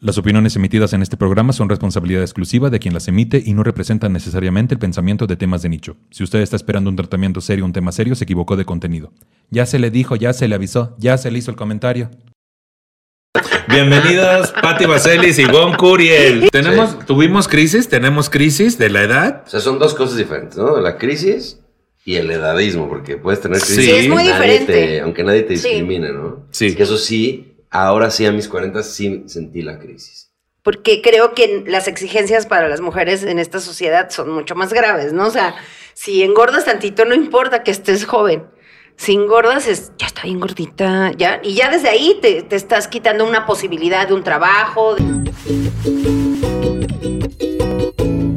Las opiniones emitidas en este programa son responsabilidad exclusiva de quien las emite y no representan necesariamente el pensamiento de temas de nicho. Si usted está esperando un tratamiento serio, un tema serio, se equivocó de contenido. Ya se le dijo, ya se le avisó, ya se le hizo el comentario. Bienvenidos, Patti Vaselis y Gon Curiel. Tenemos, tuvimos crisis, tenemos crisis de la edad. O sea, son dos cosas diferentes, ¿no? La crisis y el edadismo, porque puedes tener crisis. Sí, es muy nadie diferente. te- aunque nadie te Sí. discrimine, ¿no? Sí. Que eso sí, ahora sí a mis 40 sí sentí la crisis. Porque creo que las exigencias para las mujeres en esta sociedad son mucho más graves, ¿no? O sea, si engordas tantito, no importa que estés joven. Si engordas, es, ya está bien gordita, ya. Y ya desde ahí te, te estás quitando una posibilidad de un trabajo. de-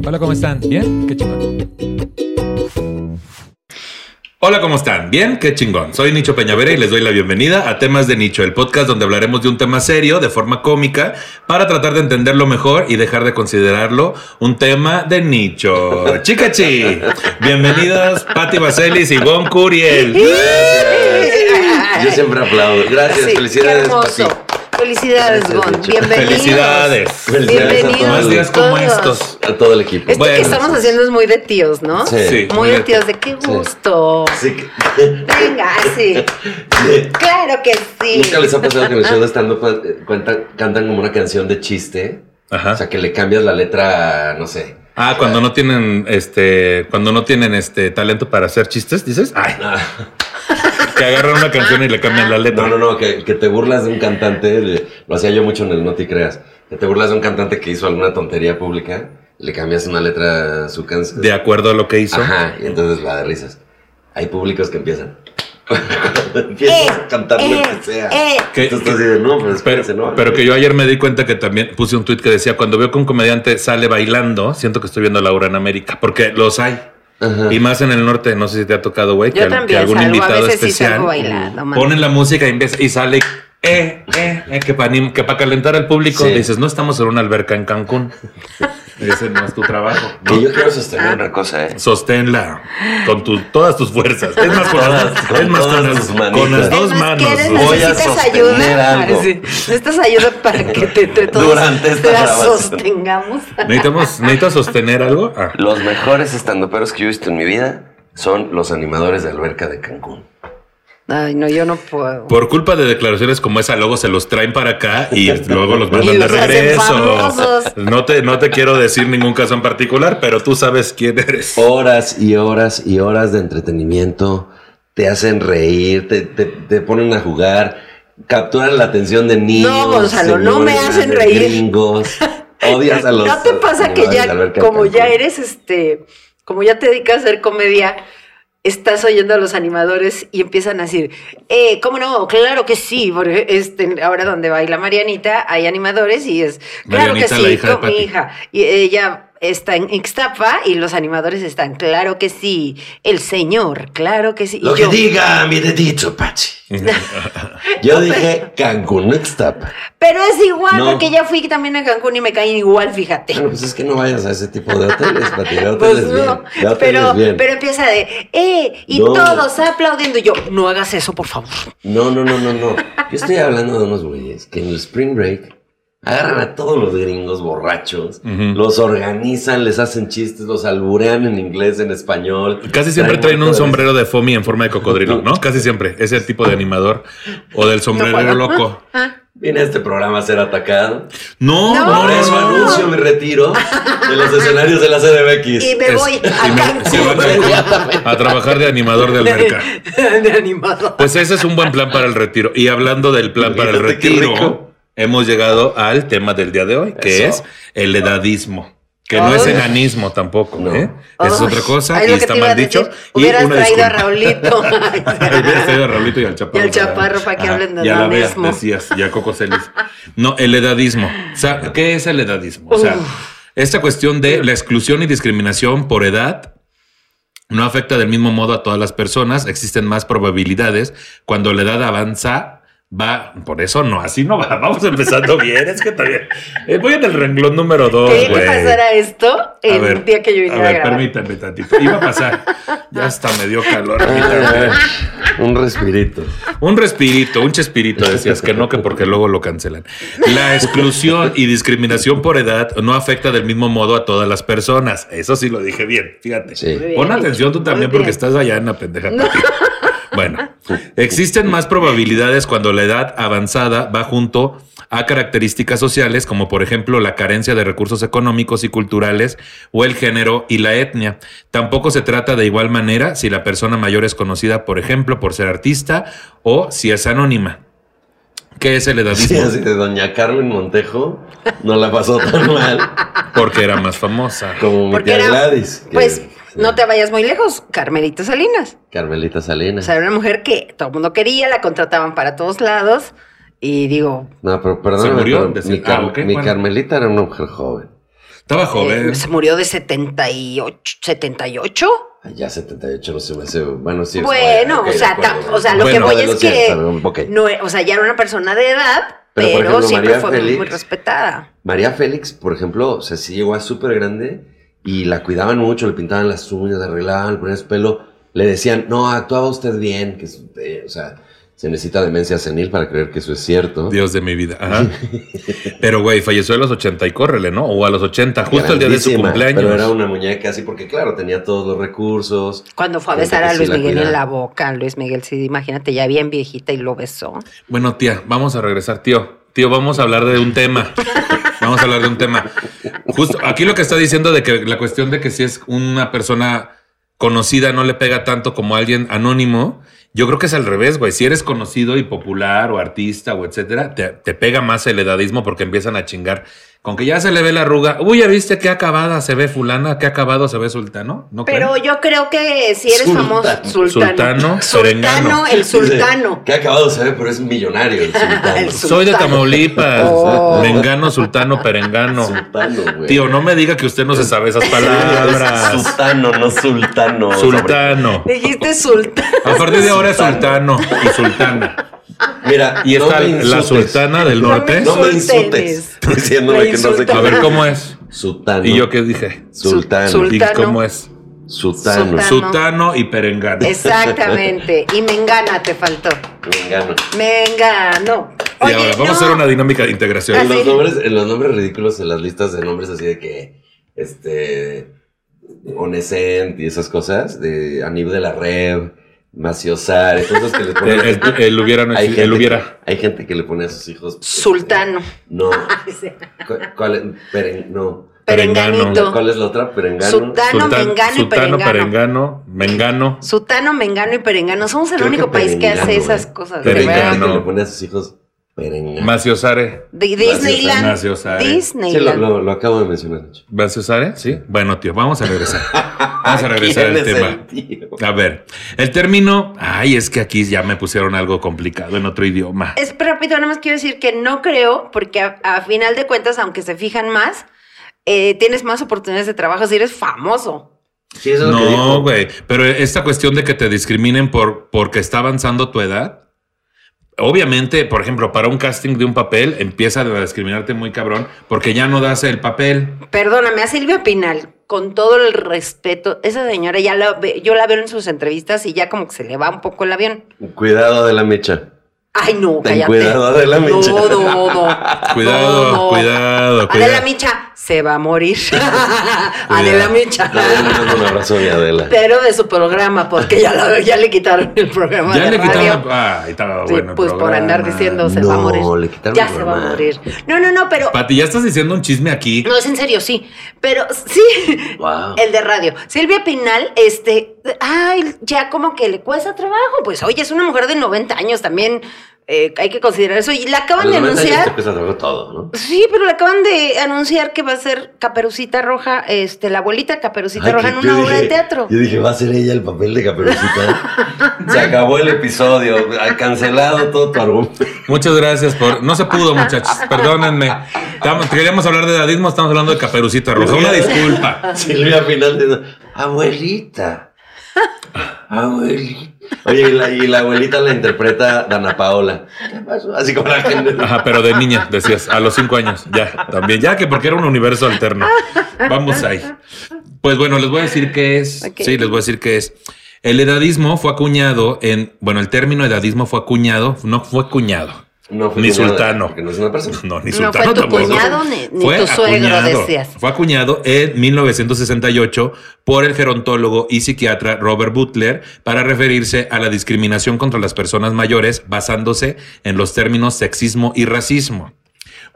Hola, ¿cómo están? ¿Bien? Qué chingón. Hola, ¿cómo están? ¿Bien? Qué chingón. Soy Nicho Peñavera y les doy la bienvenida a Temas de Nicho, el podcast donde hablaremos de un tema serio de forma cómica para tratar de entenderlo mejor y dejar de considerarlo un tema de nicho. Chicachi. Bienvenidos, Patti Vaselis y Gon Curiel. Yo siempre aplaudo. Gracias, Sí, felicidades. Qué hermoso. Pati. Felicidades, Gon. Bienvenidos. Felicidades. Felicidades Bienvenidos. Más días como estos. A todo el equipo. Esto Bueno, que estamos haciendo es muy de tíos, ¿no? Sí. Sí. Muy de tíos, de qué gusto. Sí que- Venga, sí. Claro que sí. ¿Nunca les ha pasado que en el show de stand-up eh, cuentan- cantan como una canción de chiste? Ajá. O sea, que le cambias la letra, no sé. Ah, cuando no tienen este, cuando no tienen este talento para hacer chistes, dices, ay, Ah, que agarran una canción y le cambian la letra. No, no, no, que, que te burlas de un cantante, lo hacía yo mucho en el No Te Creas, que te burlas de un cantante que hizo alguna tontería pública, le cambias una letra a su canción. De acuerdo a lo que hizo. Ajá, y entonces la de risas. Hay públicos que empiezan. Empiezas a cantar lo eh, que sea. eh. Que- estás así de, no, pero Pero, espérense, no. pero que yo ayer me di cuenta que también puse un tweet que decía, cuando veo que un comediante sale bailando, siento que estoy viendo a Laura en América, porque los hay. Ajá. Y más en el norte, no sé si te ha tocado, güey, que, algún salgo, a invitado veces sí especial salgo bailando, ponen la música y, empieza- y sale, eh, eh, eh, que para que pa calentar al público, Sí. dices, no estamos en una alberca en Cancún. Ese no es tu trabajo. ¿no? Que yo quiero sostener una cosa, ¿eh? Sosténla con tu- todas tus fuerzas. Es más, con, las, Con es más, todas con, las, con las dos Es más, manos. Voy a ¿Necesitas sostener ayuda? algo. Sí. Necesitas ayuda para que te, entre todos Durante esta la grabación. sostengamos. ¿Necesitamos, ¿Necesitas sostener algo? Ah. Los mejores estandoperos que yo he visto en mi vida son los animadores de alberca de Cancún. Ay, no, yo no puedo. Por culpa de declaraciones como esa, luego se los traen para acá y luego los mandan Y de regreso. No te, no te quiero decir ningún caso en particular, pero tú sabes quién eres. Horas y horas y horas de entretenimiento. Te hacen reír, te, te, te ponen a jugar, capturan la atención de niños. No, Gonzalo, no me hacen reír. Gringos. Odias a los. ¿No te pasa que ya, como ya eres este, como ya te dedicas a hacer comedia, estás oyendo a los animadores y empiezan a decir, eh, ¿cómo no? Claro que sí, porque este, ahora donde baila Marianita hay animadores y es, claro Marianita, que sí, con mi hija. Y ella está en Ixtapa y los animadores están, claro que sí, el señor, claro que sí. Y Lo que yo, diga mi dedito, Pachi. Yo dije Cancún, no Ixtapa. Pero es igual, No. porque ya fui también a Cancún y me caen igual, fíjate. Bueno, pues es que no vayas a ese tipo de hoteles, Pati. De Pues hoteles no, bien. De hoteles pero, bien. pero empieza de, eh, y No. todos aplaudiendo. Y yo, no hagas eso, por favor. No, no, no, no, no. Yo estoy hablando de unos güeyes que en el Spring Break agarran a todos los gringos borrachos, los organizan, les hacen chistes, los alburean en inglés, en español. Casi siempre traen un sombrero de foamy en forma de cocodrilo, ¿no? Casi siempre. Ese tipo de animador. O del sombrero loco. Viene a este programa a ser atacado. No, No. Por eso anuncio mi retiro de los escenarios de la CDMX. Y me Es- voy y a me- se va a trabajar de animador de alberca. De animador. Pues ese es un buen plan para el retiro. Y hablando del plan para el retiro, rico. Hemos llegado al tema del día de hoy, que Eso. es el edadismo. Que no es Ay. enanismo tampoco, No. ¿eh? Es Ay, otra cosa ay, y está mal a dicho. Y Hubieras una traído a disculpa. Raulito. Hubieras traído a Raulito y al Chaparro. Y al Chaparro para que hablen de Y a la enanismo. decías, y a Coco Celis. No, el edadismo. O sea, ¿qué es el edadismo? O sea, esta cuestión de la exclusión y discriminación por edad no afecta del mismo modo a todas las personas. Existen más probabilidades cuando la edad avanza. Va, por eso no, así no va. Vamos empezando bien. Es que todavía. eh, voy en el renglón número dos, que güey. pasara esto A el ver, día que yo a viniera a, ver, grabar. permítame tantito. Iba a pasar. Ya hasta me dio calor. a. Ah, un respirito. Un respirito, un chespirito, decías que no, que porque luego lo cancelan. La exclusión y discriminación por edad no afecta del mismo modo a todas las personas. Eso sí lo dije bien, fíjate. Sí. Pon bien. atención tú también porque estás allá en la pendeja. Bueno, existen más probabilidades cuando la edad avanzada va junto a características sociales como por ejemplo la carencia de recursos económicos y culturales o el género y la etnia. Tampoco se trata de igual manera si la persona mayor es conocida por ejemplo por ser artista o si es anónima. ¿Qué es el Sí, edadismo? así de Doña Carmen Montejo no la pasó tan mal Porque era más famosa. como mi tía era- Gladys. Pues sí, no te vayas muy lejos. Carmelita Salinas. Carmelita O Salinas. sea, era una mujer que todo el mundo quería, la contrataban para todos lados. Y digo, No, pero perdón. ¿Se murió? Mi, Car- ah, ok, mi bueno. Carmelita era una mujer joven. Estaba eh, joven. se murió de 78. ¿78? Ay, ya 78 no se me hace. Bueno, sí. Bueno, o sea, o sea, lo Bueno, que voy es que no, o sea, ya era una persona de edad, Pero, pero, por ejemplo, siempre María fue muy respetada. María Félix, por ejemplo, o sea, sí llegó a súper grande y la cuidaban mucho, le pintaban las uñas, le arreglaban, le ponían su pelo. Le decían, no, actuaba usted bien, que es- eh, o sea, se necesita demencia senil para creer que eso es cierto. Dios de mi vida. Ajá. Pero, güey, falleció a los 80 y córrele, ¿no? O a los 80, justo el día de su cumpleaños. Pero era una muñeca así porque, claro, tenía todos los recursos. Cuando fue a besar a Luis Miguel en la boca, Luis Miguel, sí, imagínate, ya bien viejita y lo besó. Bueno, tía, vamos a regresar, tío. Tío, vamos a hablar de un tema. Vamos a hablar de un tema. Justo aquí lo que está diciendo de que la cuestión de que si es una persona conocida no le pega tanto como alguien anónimo. Yo creo que es al revés, güey. Si eres conocido y popular o artista o etcétera, te, te pega más el edadismo porque empiezan a chingar. Con que ya se le ve la arruga. Uy, ya viste qué acabada se ve fulana, qué acabado se ve sultano. ¿No Pero creen? yo creo que si eres Sultano. famoso, sultano. Sultano, Sultano, el sultano. Que ha acabado de saber, pero es millonario el sultano. El Soy de. Tamaulipas. Oh. Mengano, sultano, perengano. Sultano, güey. Tío, no me diga que usted no se sabe esas palabras. Sultano, no sultano. Sultano. Dijiste sultano. A partir de ahora es sultano y sultana. Mira, Y no está la sultana del No norte. No me Insultes. insultes. Diciéndome Me que no sé qué. A ver cómo es. Sultano. ¿Y yo qué dije? Sultano. Sul- ¿Y Sultano. cómo es? Sultano. Sultano. Sutano y perengano. Exactamente. Y Mengana te faltó. Mengano. Mengano. Y Oye, ahora vamos no. a hacer una dinámica de integración. En los, nombres, en los nombres ridículos, en las listas de nombres así de que, este, Onescent y esas cosas, de Anib de la Rev, Maciosar, esos que le ponen. El, el- el hubiera no hay, gente el hubiera. Que, hay gente que le pone a sus hijos. Sultano. No. ¿Cu- ¿Cuál es? Peren- no. Perenganito. ¿Cuál es la otra? Perengano. Sultano, Sultan- Mengano y Perengano. perengano, mengano. Sutano, Mengano y Perengano. Somos el Creo único que país que hace esas güey. cosas. Perengano. que le pone a sus hijos Maciosare. De Disneyland. Maciosare. Sí, lo, Disneyland. lo- lo acabo de mencionar. Nacho. ¿Maciosare? Sí. Bueno, tío, vamos a regresar. Vamos a regresar ¿Quién al tema. el tío? A ver, el término, ay, es que aquí ya me pusieron algo complicado en otro idioma. Es rápido, nada más quiero decir que no creo, porque a, a final de cuentas, aunque se fijan más, eh, tienes más oportunidades de trabajo si eres famoso. Sí, eso es lo que No, güey, pero esta cuestión de que te discriminen por porque está avanzando tu edad, obviamente, por ejemplo, para un casting de un papel empieza a discriminarte muy cabrón porque ya no das el papel. Perdóname, a Silvia Pinal, con todo el respeto, esa señora ya la ve- yo la veo en sus entrevistas y ya como que se le va un poco el avión. Cuidado de la mecha. Ay, no, Ten cállate. cuidado, Adela Micha. No, no, no. Cuidado, No, no. cuidado, Adela cuidado. Micha se va a morir. Adela Micha. Le mando un abrazo a mi Adela. Pero de su programa, porque ya, le quitaron el programa Ya de le radio. quitaron. Ah, estaba Sí, bueno. pues por andar diciendo se va a morir. le quitaron ya el se va a morir. No, no, no, pero Pati, ya estás diciendo un chisme aquí. no es en serio, sí. Pero sí, Wow. el de radio. Silvia Pinal, este, ay, ya como que le cuesta trabajo. Pues oye, es una mujer de 90 años también. eh, hay que considerar eso. Y la A acaban los de 90 años te anunciar. todo, ¿no? Sí, pero le acaban de anunciar que va a ser Caperucita Roja, este, la abuelita Caperucita Ay, Roja en una obra de teatro. Yo dije, va a ser ella el papel de Caperucita. Se acabó el episodio. Ha cancelado todo tu argumento. Muchas gracias por. No se pudo, muchachos. Perdónenme. Estamos- queríamos hablar de dadismo, estamos hablando de Caperucita Roja. Una disculpa. Silvia al final diciendo, abuelita. Abuelita. Oye, y la, y la abuelita la interpreta Dana Paola. ¿Qué pasó? Así como la gente. Ajá, pero de niña, decías, a los cinco años. Ya, también. Ya que porque era un universo alterno. Vamos ahí. Pues bueno, les voy a decir qué es. Sí, les voy a decir qué es. El edadismo fue acuñado en. Bueno, el término edadismo fue acuñado, no fue acuñado. No fue Ni cuñado, sultano. Porque no es una persona. No, ni No sultano fue tu tampoco. cuñado ni- ni Fue tu suegro, acuñado. decías. Fue acuñado en 1968 por el gerontólogo y psiquiatra Robert Butler para referirse a la discriminación contra las personas mayores basándose en los términos sexismo y racismo.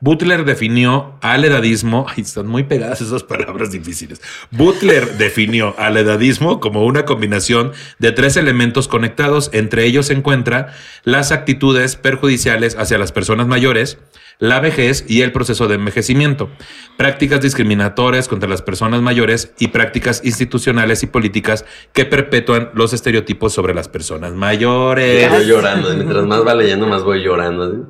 Butler definió al edadismo, ay, están muy pegadas esas palabras difíciles. Butler definió al edadismo como una combinación de tres elementos conectados. Entre ellos se encuentra las actitudes perjudiciales hacia las personas mayores, la vejez y el proceso de envejecimiento, prácticas discriminatorias contra las personas mayores y prácticas institucionales y políticas que perpetúan los estereotipos sobre las personas mayores. Estoy llorando. Mientras más va leyendo, más voy llorando.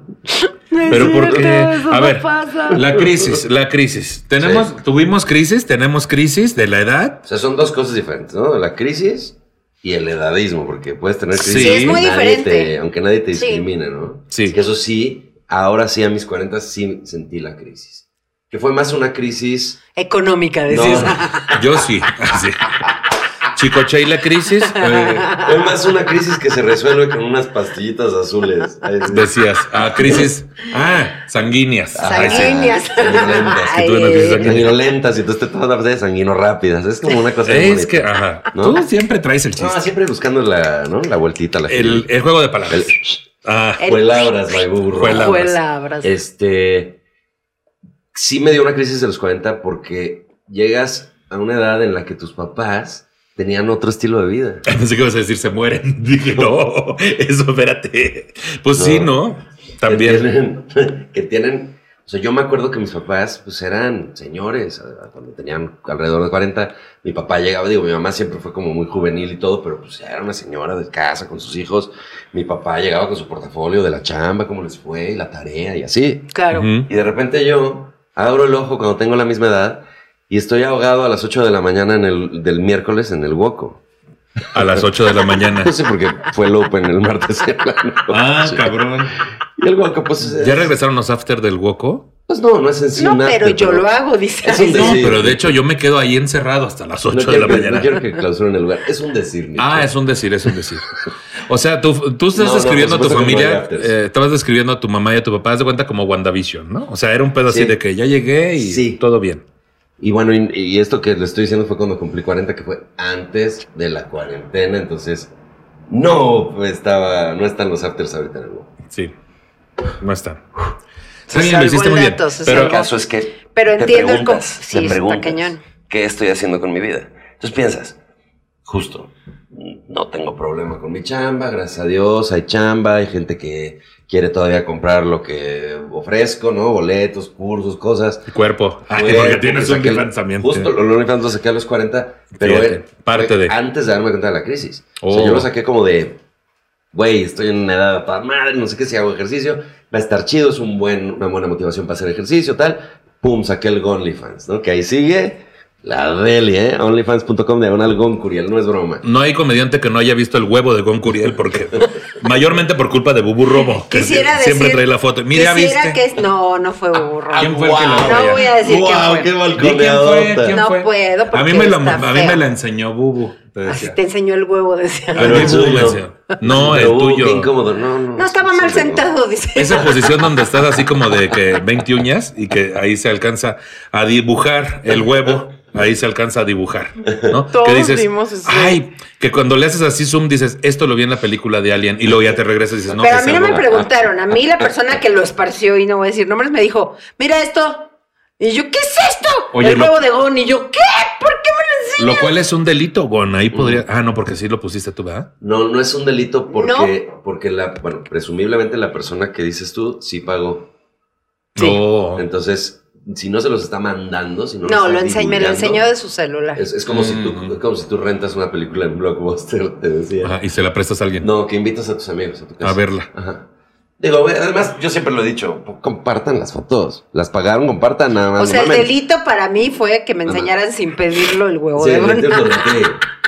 Pero por cierto, qué? eso A no ver, pasa. la crisis, la crisis. Tenemos, Sí. tuvimos crisis, tenemos crisis de la edad. O sea, son dos cosas diferentes, ¿no? La crisis y el edadismo, porque puedes tener crisis. Sí, es aunque muy nadie diferente. te- aunque nadie te Sí. discrimine, ¿no? Sí. Que eso sí, ahora sí a mis 40 sí sentí la crisis. Que fue más una crisis. Económica, No, decías. Yo sí, sí. Chicoche y la crisis, eh, fue más una crisis que se resuelve con unas pastillitas azules. Decías, ah, crisis, ah, sanguíneas. Sanguíneas. Sanguinolentas, que tuve una crisis Ay, sanguínea. Sanguinolentas, y entonces te todas de sanguino rápidas. Es como una cosa. Es que, ajá, ¿No? tú siempre traes el No, chiste. siempre buscando la, ¿no? la vueltita, la El, el juego de palabras. el- Ah, El- Juelabras, my burro. Juelabras. Juelabras. Este. Sí me dio una crisis de los 40 porque llegas a una edad en la que tus papás tenían otro estilo de vida. pensé que ibas a decir se mueren. Dije, no, eso, espérate. Pues sí, ¿no? Que También. tienen, que tienen. O sea, yo me acuerdo que mis papás, pues eran señores, cuando tenían alrededor de 40. Mi papá llegaba, digo, mi mamá siempre fue como muy juvenil y todo, pero pues era una señora de casa con sus hijos. Mi papá llegaba con su portafolio de la chamba, cómo les fue, y la tarea y así. Claro. Ujú. Y de repente yo abro el ojo cuando tengo la misma edad y estoy ahogado a las 8 de la mañana en el, del miércoles en el Woco. A las 8 de la mañana. No sé por qué fue el Open el martes. en la Ah, cabrón. Y el Woco, pues. es- ¿Ya regresaron los after del Woco? Pues no, no es en sí No, pero yo lo hago, dice. Es un No, decir. pero de hecho yo me quedo ahí encerrado hasta las 8 No de la que, mañana. no quiero que clausuren el lugar. Es un decir. Nicho. Ah, es un decir, es un decir. O sea, tú, tú estás No, describiendo a tu familia, eh, estabas describiendo a tu mamá y a tu papá, haz de cuenta como WandaVision, ¿no? O sea, era un pedo así Sí. de que ya llegué y Sí. todo bien. Y bueno, y, y esto que le estoy diciendo fue cuando cumplí 40, que fue antes de la cuarentena. Entonces, no estaba, no están los afters ahorita en el Woco. Sí. No están. Se bien, lo hiciste el muy bien. Pero salvó. caso es que Pero te entiendo el preguntas, te sí, está preguntas, cañón. ¿Qué estoy haciendo con mi vida? Entonces piensas, justo, no tengo problema con mi chamba, gracias a Dios, hay chamba, hay gente que quiere todavía comprar lo que ofrezco, ¿no? Boletos, cursos, cosas. cuerpo. Ay, Güey, porque tienes un saqué el- también. Justo, los OnlyFans lo saqué a los 40, pero Fíjate, eh, parte fue de- antes de darme cuenta de la crisis. O sea, Oh. yo lo saqué como de, güey, estoy en una edad para madre, no sé qué, si hago ejercicio, va a estar chido, es un buen, una buena motivación para hacer ejercicio, tal. Pum, saqué el OnlyFans, ¿no? Que ahí sigue la deli, ¿eh? OnlyFans.com diagonal Goncuriel, no es broma. No hay comediante que no haya visto el huevo de Gon Curiel porque mayormente por culpa de Bubu Robo, que Quisiera sie- siempre decir- trae la foto. Mira, ¿viste? que es, no, no fue burro. ¿Quién fue el que la No voy a decir ¡Guau, quién qué fue. Quién No fue. puedo, A mí, porque me, la, está a mí me la enseñó Bubu. te Así te enseñó el huevo, decía. Pero el Bubu enseñó. No, el Pero, tuyo. Qué incómodo, no, no. No, estaba mal sentado, dice. Esa posición donde estás así como de que 20 uñas y que ahí se alcanza a dibujar el huevo, ahí se alcanza a dibujar, ¿no? Todos que dices, vimos eso. ay, que cuando le haces así zoom dices, esto lo vi en la película de Alien y luego ya te regresas y dices, no, Pero a es mí no me preguntaron. A mí la persona que lo esparció y no voy a decir nombres me dijo, mira esto. Y yo, ¿qué es esto? Oye, el lo- huevo de Gon. Y yo, ¿qué? ¿Por qué me lo enseñas? Lo cual es un delito, Gon. Ahí podría. Ah, no, porque sí lo pusiste tú, ¿verdad? No, no es un delito porque, porque la, bueno, presumiblemente la persona que dices tú sí pagó. Sí. No. Entonces, si no se los está mandando, si no, No, los lo está ense- me lo enseñó de su celular. Es, es como, si tú, Mm. es como si tú rentas una película en Blockbuster, te decía. Ajá, y se la prestas a alguien. No, que invitas a tus amigos a tu casa. A verla. Ajá. Digo, además, yo siempre lo he dicho, compartan las fotos. Las pagaron, compartan nada más. O sea, el delito para mí fue que me Ajá. enseñaran sin pedirlo el huevo Sí, de.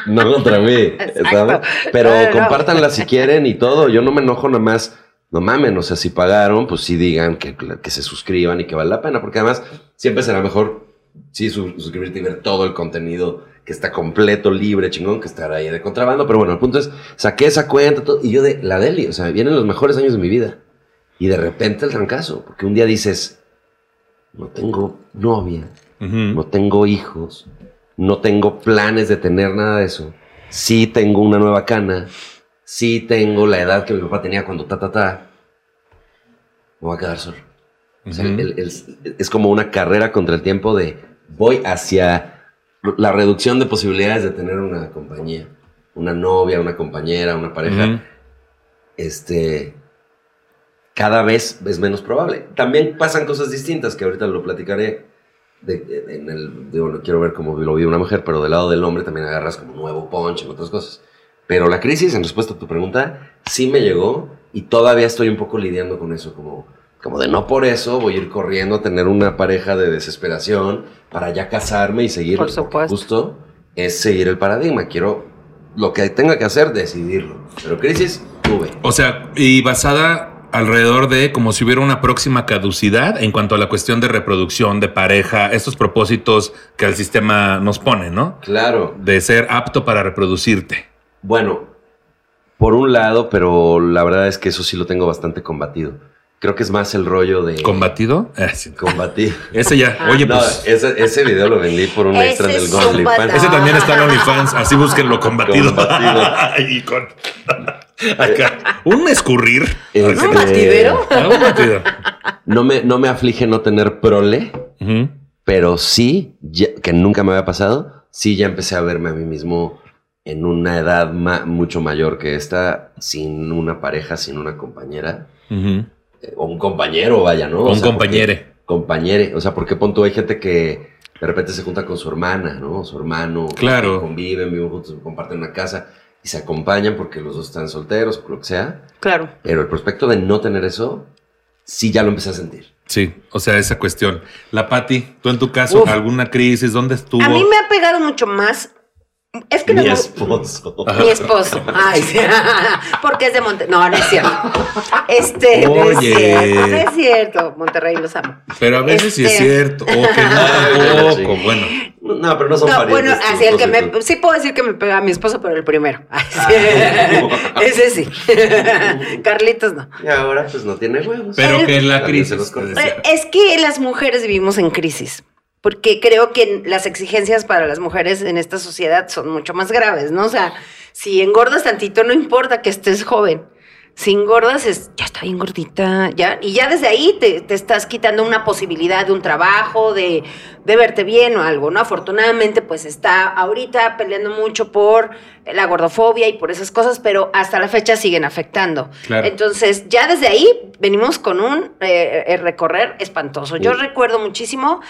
No contra mí. Pero No, no, no. compártanla si quieren y todo. Yo no me enojo nada más. No mamen, o sea, si pagaron, pues sí digan que, que se suscriban y que vale la pena, porque además siempre será mejor sí su- suscribirte y ver todo el contenido que está completo, libre, chingón, que estar ahí de contrabando. Pero bueno, el punto es, saqué esa cuenta todo, y yo de la Deli, o sea, vienen los mejores años de mi vida. Y de repente el trancazo, porque un día dices, no tengo novia, no tengo hijos, no tengo planes de tener nada de eso. Sí tengo una nueva cana, sí tengo la edad que mi papá tenía cuando ta, ta, ta. Me voy a quedar solo. O sea, Ujú. el- el- es como una carrera contra el tiempo de voy hacia la reducción de posibilidades de tener una compañía, una novia, una compañera, una pareja. Ujú. Este cada vez es menos probable. También pasan cosas distintas que ahorita lo platicaré. De, de- en el, digo, no quiero ver cómo lo vive una mujer, pero del lado del hombre también agarras como nuevo punch en otras cosas. Pero la crisis, en respuesta a tu pregunta, sí me llegó y todavía estoy un poco lidiando con eso, como, como de no por eso voy a ir corriendo a tener una pareja de desesperación para ya casarme y seguir. Por supuesto. Justo es seguir el paradigma. Quiero lo que tenga que hacer, decidirlo. Pero crisis, tuve. O sea, y basada alrededor de como si hubiera una próxima caducidad en cuanto a la cuestión de reproducción, de pareja, estos propósitos que el sistema nos pone, ¿no? Claro. De ser apto para reproducirte. Bueno, por un lado, pero la verdad es que eso sí lo tengo bastante combatido. Creo que es más el rollo de ¿Combatido? Eh, sí. combatir. Ese ya. Oye, No, pues. ese, ese video lo vendí por un extra del OnlyFans. Ese también está en OnlyFans, así búsquenlo combatido. Combatido. y con acá. Un escurrir. Este, ¿Un batidero? Ah, un batido. No me, no me aflige no tener prole, pero sí, ya- que nunca me había pasado, sí ya empecé a verme a mí mismo en una edad ma- mucho mayor que esta, sin una pareja, sin una compañera, eh, o un compañero, vaya, ¿no? O Un sea, porque- compañere. compañere. O sea, porque pon tú, hay gente que de repente se junta con su hermana, ¿no? Su hermano. Claro. Conviven, viven juntos, comparten una casa y se acompañan porque los dos están solteros o lo que sea. Claro. Pero el prospecto de no tener eso, sí ya lo empecé a sentir. Sí, o sea, esa cuestión. La Pati, tú en tu caso, Uf. alguna crisis, ¿dónde estuvo? A mí me ha pegado mucho más. Es que Mi no- esposo. Mi esposo. Ay, sí. Porque es de Monterrey. No, no es cierto. Este, no es Oye. cierto. No es cierto. Monterrey los amo. Pero a veces sí es Este- cierto, o que no tampoco. sí. Bueno, No, pero no son No, parientes. bueno, así el que me. tú. Sí puedo decir que me pega a mi esposo, pero el primero. Ay, sí. Ese sí. Carlitos no. Y ahora pues no tiene huevos. pero que la crisis. Es que las mujeres vivimos en crisis. Porque creo que las exigencias para las mujeres en esta sociedad son mucho más graves, ¿no? O sea, si engordas tantito, no importa que estés joven. Si engordas, es, ya está bien gordita, ya. Y ya desde ahí te, te estás quitando una posibilidad de un trabajo, de, de verte bien o algo, ¿no? Afortunadamente, pues está ahorita peleando mucho por la gordofobia y por esas cosas, pero hasta la fecha siguen afectando. Claro. Entonces, ya desde ahí venimos con un eh, eh, recorrer espantoso. Yo recuerdo muchísimo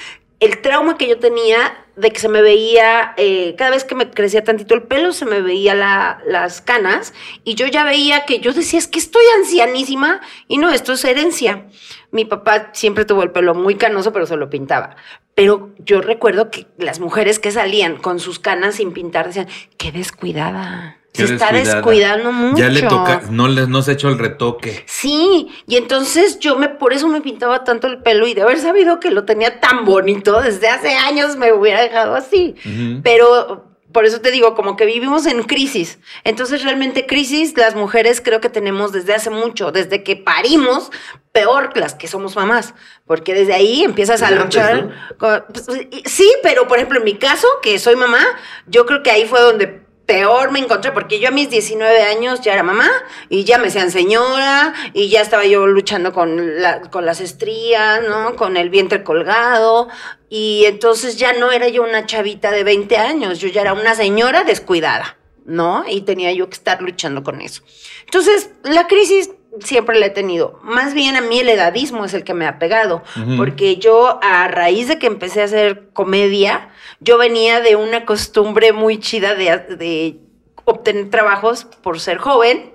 el trauma que yo tenía de que se me veía, eh, cada vez que me crecía tantito el pelo, se me veía la- las canas y yo ya veía que yo decía, es que estoy ancianísima y no, esto es herencia. Mi papá siempre tuvo el pelo muy canoso, pero se lo pintaba. Pero yo recuerdo que las mujeres que salían con sus canas sin pintar decían, qué descuidada. Se está descuidando mucho. Ya le toca, no le no se ha hecho el retoque. Sí, y entonces yo me, por eso me pintaba tanto el pelo y de haber sabido que lo tenía tan bonito desde hace años me hubiera dejado así. Pero por eso te digo, como que vivimos en crisis. Entonces realmente crisis las mujeres creo que tenemos desde hace mucho, desde que parimos, peor las que somos mamás, porque desde ahí empiezas a luchar. ¿no? con- pues, sí, pero por ejemplo en mi caso, que soy mamá, yo creo que ahí fue donde peor me encontré, porque yo a mis 19 años ya era mamá y ya me decían señora y ya estaba yo luchando con, la- con las estrías, ¿no? Con el vientre colgado y entonces ya no era yo una chavita de 20 años, yo ya era una señora descuidada, ¿no? Y tenía yo que estar luchando con eso. Entonces, la crisis siempre la he tenido. Más bien a mí el edadismo es el que me ha pegado, porque yo a raíz de que empecé a hacer comedia, yo venía de una costumbre muy chida de, de obtener trabajos por ser joven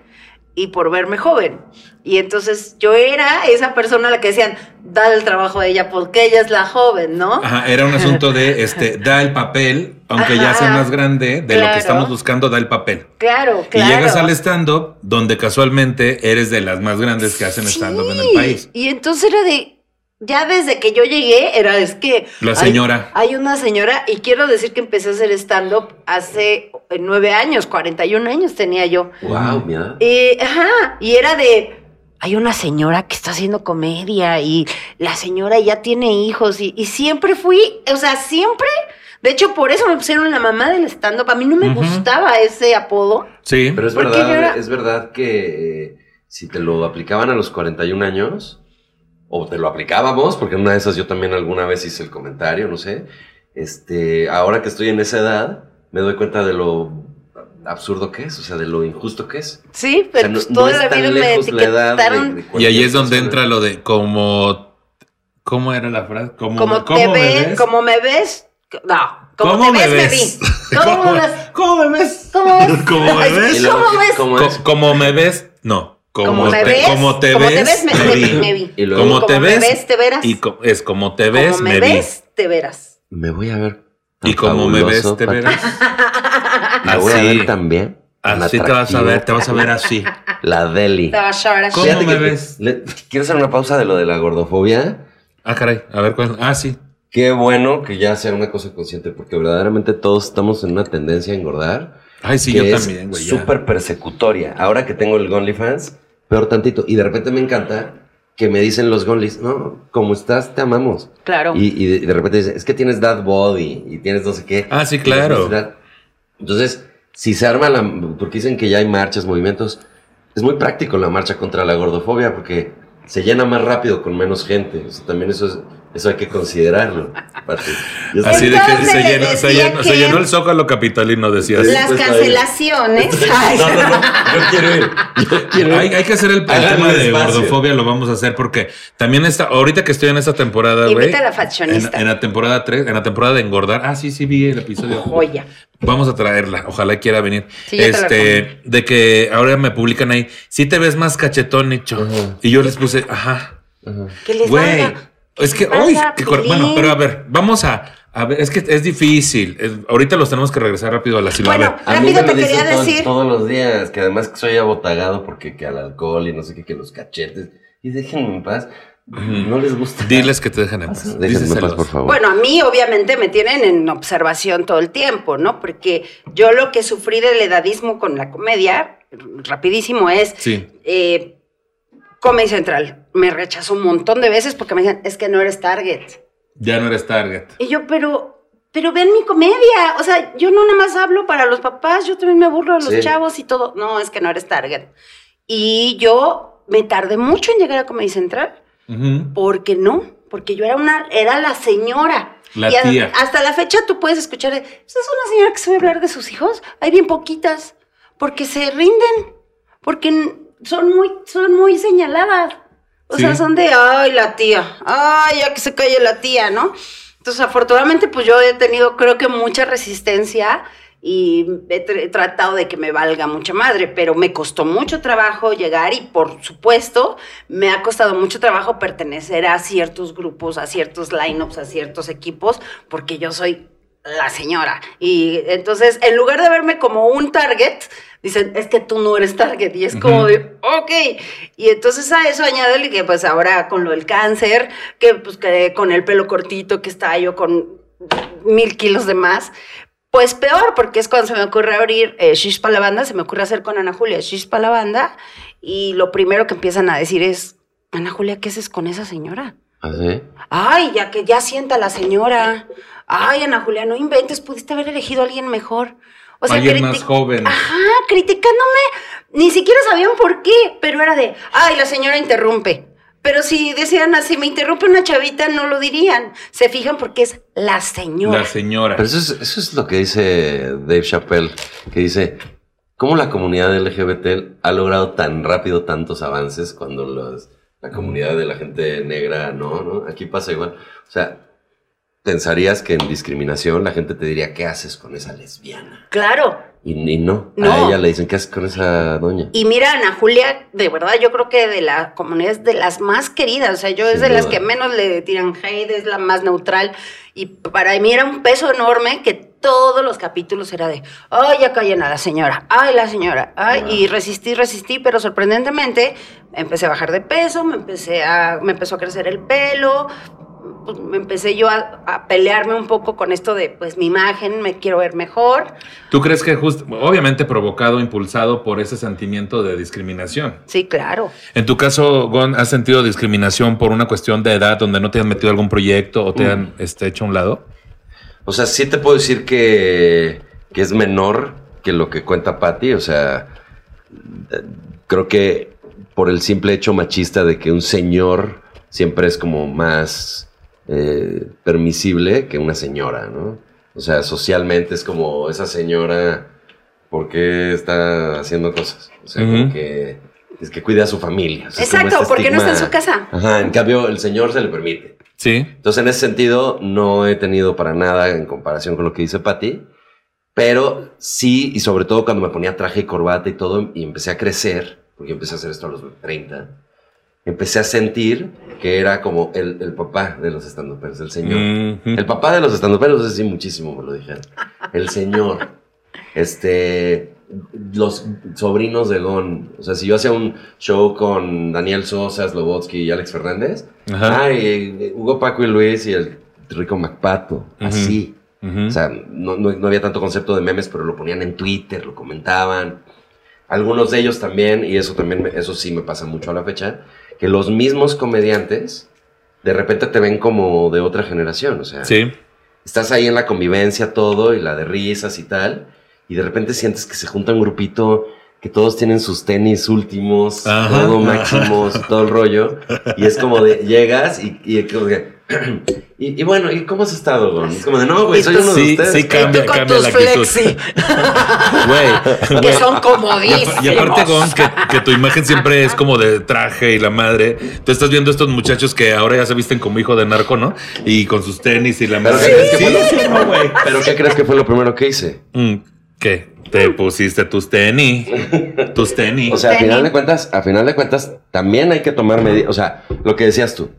y por verme joven. Y entonces yo era esa persona a la que decían, da el trabajo a ella porque ella es la joven, ¿no? Ajá, era un asunto de, este, da el papel, aunque ya sea más grande, de lo que estamos buscando, da el papel. Claro, claro. Y llegas al stand-up, donde casualmente eres de las más grandes que hacen stand-up en el país. Y entonces era de, ya desde que yo llegué, era, es que... La señora. Hay, una señora, y quiero decir que empecé a hacer stand-up hace eh, nueve años, 41 años tenía yo. Wow, mira. Y, ajá, y era de, hay una señora que está haciendo comedia y la señora ya tiene hijos y, y siempre fui, o sea, siempre, de hecho por eso me pusieron la mamá del stand-up, a mí no me gustaba ese apodo. Sí. Pero es verdad, era- es verdad que eh, si te lo aplicaban a los 41 años, o te lo aplicábamos, porque en una de esas yo también alguna vez hice el comentario, no sé. Este, ahora que estoy en esa edad, me doy cuenta de lo absurdo que es, o sea, de lo injusto que es. Sí, O pero sea, no, pues no toda es la tan vida me lejos la edad de- etiquetaron de Y ahí es donde persona. entra lo de como. ¿Cómo era la frase? Como, como ¿cómo te me ves, ves? como me ves, no, como ¿Cómo te me ves, me ves? vi. ¿Cómo me ves? ¿Cómo me ves? ¿Cómo ves? ¿Cómo me ves? ¿Cómo ¿qué- ves? cómo me ves, no. Como, me te, ves, como te ves, me, me vi, me vi. Y luego, Como te me ves, ves, te verás. Y es como te ves, me, me vi. ves, te verás. me voy a ver. Y como me ves, te verás. Me voy a Así. ver también. Así te vas a ver, te vas a ver así. La deli. Te vas a ver así. ¿Cómo Fíjate me ves? le- ¿Quieres hacer una pausa de lo de la gordofobia? Ah, caray. A ver cuál. Ah, sí. Qué bueno que ya sea una cosa consciente, porque verdaderamente todos estamos en una tendencia a engordar. Ay, sí, que yo es también, güey. Súper persecutoria. Ahora que tengo el OnlyFans, peor tantito. Y de repente me encanta que me dicen los Gonlis, no, como estás, te amamos. Claro. Y, y de, y de repente dicen, es que tienes dad body y tienes no sé qué. Ah, sí, claro. Entonces, si se arma la. Porque dicen que ya hay marchas, movimientos. Es muy práctico la marcha contra la gordofobia porque se llena más rápido con menos gente. O sea, también eso es. Eso hay que considerarlo. Así de que se llenó, se, llenó, se llenó el zócalo capitalino, decías. Las Pues, cancelaciones. Ay, No, no, no. Yo quiero ir. Yo quiero ir. Hay, hay que hacer el, el tema de gordofobia, lo vamos a hacer porque también está, ahorita que estoy en esta temporada, güey. En, en la temporada 3, en la temporada de engordar. Ah, sí, sí, vi el episodio. Joya. Vamos a traerla, ojalá quiera venir. Sí, este, de que ahora me publican ahí, si te ves más cachetón. Ajá. Y yo les puse, ajá. Que les Güey, valga. Es que, uy, qué cor- bueno, pero a ver, vamos a, a ver, es que es difícil. Es- ahorita los tenemos que regresar rápido a la ciudad. Bueno, a mí Rápido me te lo quería todo- decir. todos los días, que además que soy abotagado porque que al alcohol y no sé qué, que los cachetes. Y déjenme en paz. No les gusta. diles que te dejen en paz. Déjenme en paz, por favor. Bueno, a mí obviamente me tienen en observación todo el tiempo, ¿no? Porque yo lo que sufrí del edadismo con la comedia, rapidísimo, es Sí. eh, Comedy Central. Me rechazó un montón de veces porque me decían, es que no eres target. Ya no eres target. Y yo, pero, pero ven mi comedia. O sea, yo no nada más hablo para los papás, yo también me burlo de los Sí. chavos y todo. No, es que no eres target. Y yo me tardé mucho en llegar a Comedy Central. Ujú. Porque no, porque yo era una, era la señora. La y tía. hasta la fecha tú puedes escuchar, "Pues es una señora que sabe hablar de sus hijos. Hay bien poquitas, porque se rinden, porque son muy, son muy señaladas. O Sí. sea, son de, ay, la tía, ay, ya que se calle la tía, ¿no? Entonces, afortunadamente, pues yo he tenido, creo que mucha resistencia y he, tr- he tratado de que me valga mucha madre, pero me costó mucho trabajo llegar y, por supuesto, me ha costado mucho trabajo pertenecer a ciertos grupos, a ciertos lineups, a ciertos equipos, porque yo soy la señora. Y entonces, en lugar de verme como un target, dicen, es que tú no eres target. Y es como de, ok. Y entonces a eso añádele que pues ahora con lo del cáncer, que pues que con el pelo cortito, que estaba yo con mil kilos de más. Pues peor, porque es cuando se me ocurre abrir eh, Shish pa' la banda, se me ocurre hacer con Ana Julia Shish pa' la banda, y lo primero que empiezan a decir es, Ana Julia, ¿qué haces con esa señora? ¿Así? Ay, ya que ya sienta la señora. Ay, Ana Julia, no inventes, pudiste haber elegido a alguien mejor. O sea, Alguien más joven. Ajá, criticándome. Ni siquiera sabían por qué, pero era de, ay, la señora interrumpe. Pero si decían así, me interrumpe una chavita, no lo dirían. Se fijan porque es la señora. La señora. Pero eso es, eso es lo que dice Dave Chappelle, que dice, ¿cómo la comunidad LGBT ha logrado tan rápido tantos avances cuando los- la comunidad de la gente negra no, no? Aquí pasa igual. O sea, pensarías que en discriminación la gente te diría, ¿qué haces con esa lesbiana? Claro. Y, y no, No. a ella le dicen, ¿qué haces con esa doña? Y mira, Ana Julia, de verdad, yo creo que de la comunidad es de las más queridas. O sea, yo es de las que menos le tiran hate, es la más neutral. Y para mí era un peso enorme que todos los capítulos era de, ay, ya callen a la señora, ay, la señora, ay, y resistí, resistí, pero sorprendentemente empecé a bajar de peso, me empecé a, me empezó a crecer el pelo, pues, me empecé yo a, a pelearme un poco con esto de, pues, mi imagen, me quiero ver mejor. ¿Tú crees que justo, obviamente provocado, impulsado por ese sentimiento de discriminación? Sí, claro. En tu caso, Gon, ¿has sentido discriminación por una cuestión de edad donde no te han metido a algún proyecto o te han este, hecho a un lado? O sea, sí te puedo decir que, que es menor que lo que cuenta Patty. O sea, creo que por el simple hecho machista de que un señor siempre es como más eh, permisible que una señora, ¿no? O sea, socialmente es como esa señora, ¿por qué está haciendo cosas? O sea, como Ujú. que es que cuida a su familia. O sea, Exacto, este porque no está en su casa. Ajá, en cambio, el señor se le permite. Sí. Entonces, en ese sentido, no he tenido para nada en comparación con lo que dice Patty. Pero sí, y sobre todo cuando me ponía traje y corbata y todo, y empecé a crecer, porque empecé a hacer esto a los 30, empecé a sentir que era como el, el papá de los estandoperos, el señor. El papá de los estandoperos, ese sí, muchísimo me lo dijeron. El señor. Este. Los sobrinos de Gon. O sea, si yo hacía un show con Daniel Sosa, Slobotsky y Alex Fernández. Ajá. Ay, Hugo Paco y Luis y el Rico Macpato. Así. Ujú. O sea, no, no- no había tanto concepto de memes, pero lo ponían en Twitter, lo comentaban. Algunos de ellos también, y eso también, eso sí me pasa mucho a la fecha, que los mismos comediantes de repente te ven como de otra generación. O sea, Sí. estás ahí en la convivencia todo y la de risas y tal, y de repente sientes que se junta un grupito que todos tienen sus tenis últimos, Ajá. todo máximos, todo el rollo, y es como de, llegas y, y como que, y, y bueno, ¿y cómo has estado, Gon? Es como de, no, güey, soy uno sí, de ustedes. sí, cambia, Tú con cambia tus la actitud. flexi, Güey. que son comodísimos. y aparte, Gon, que, que tu imagen siempre es como de traje y la madre. Tú estás viendo estos muchachos que ahora ya se visten como hijo de narco, ¿no? Y con sus tenis y la Pero madre. ¿qué crees que Sí, fue lo- sí, no, güey. Pero ¿qué crees que fue lo primero que hice? Mm, ¿Qué? Te pusiste tus tenis. Tus tenis. O sea, a final de cuentas, a final de cuentas, también hay que tomar medidas, o sea, lo que decías tú,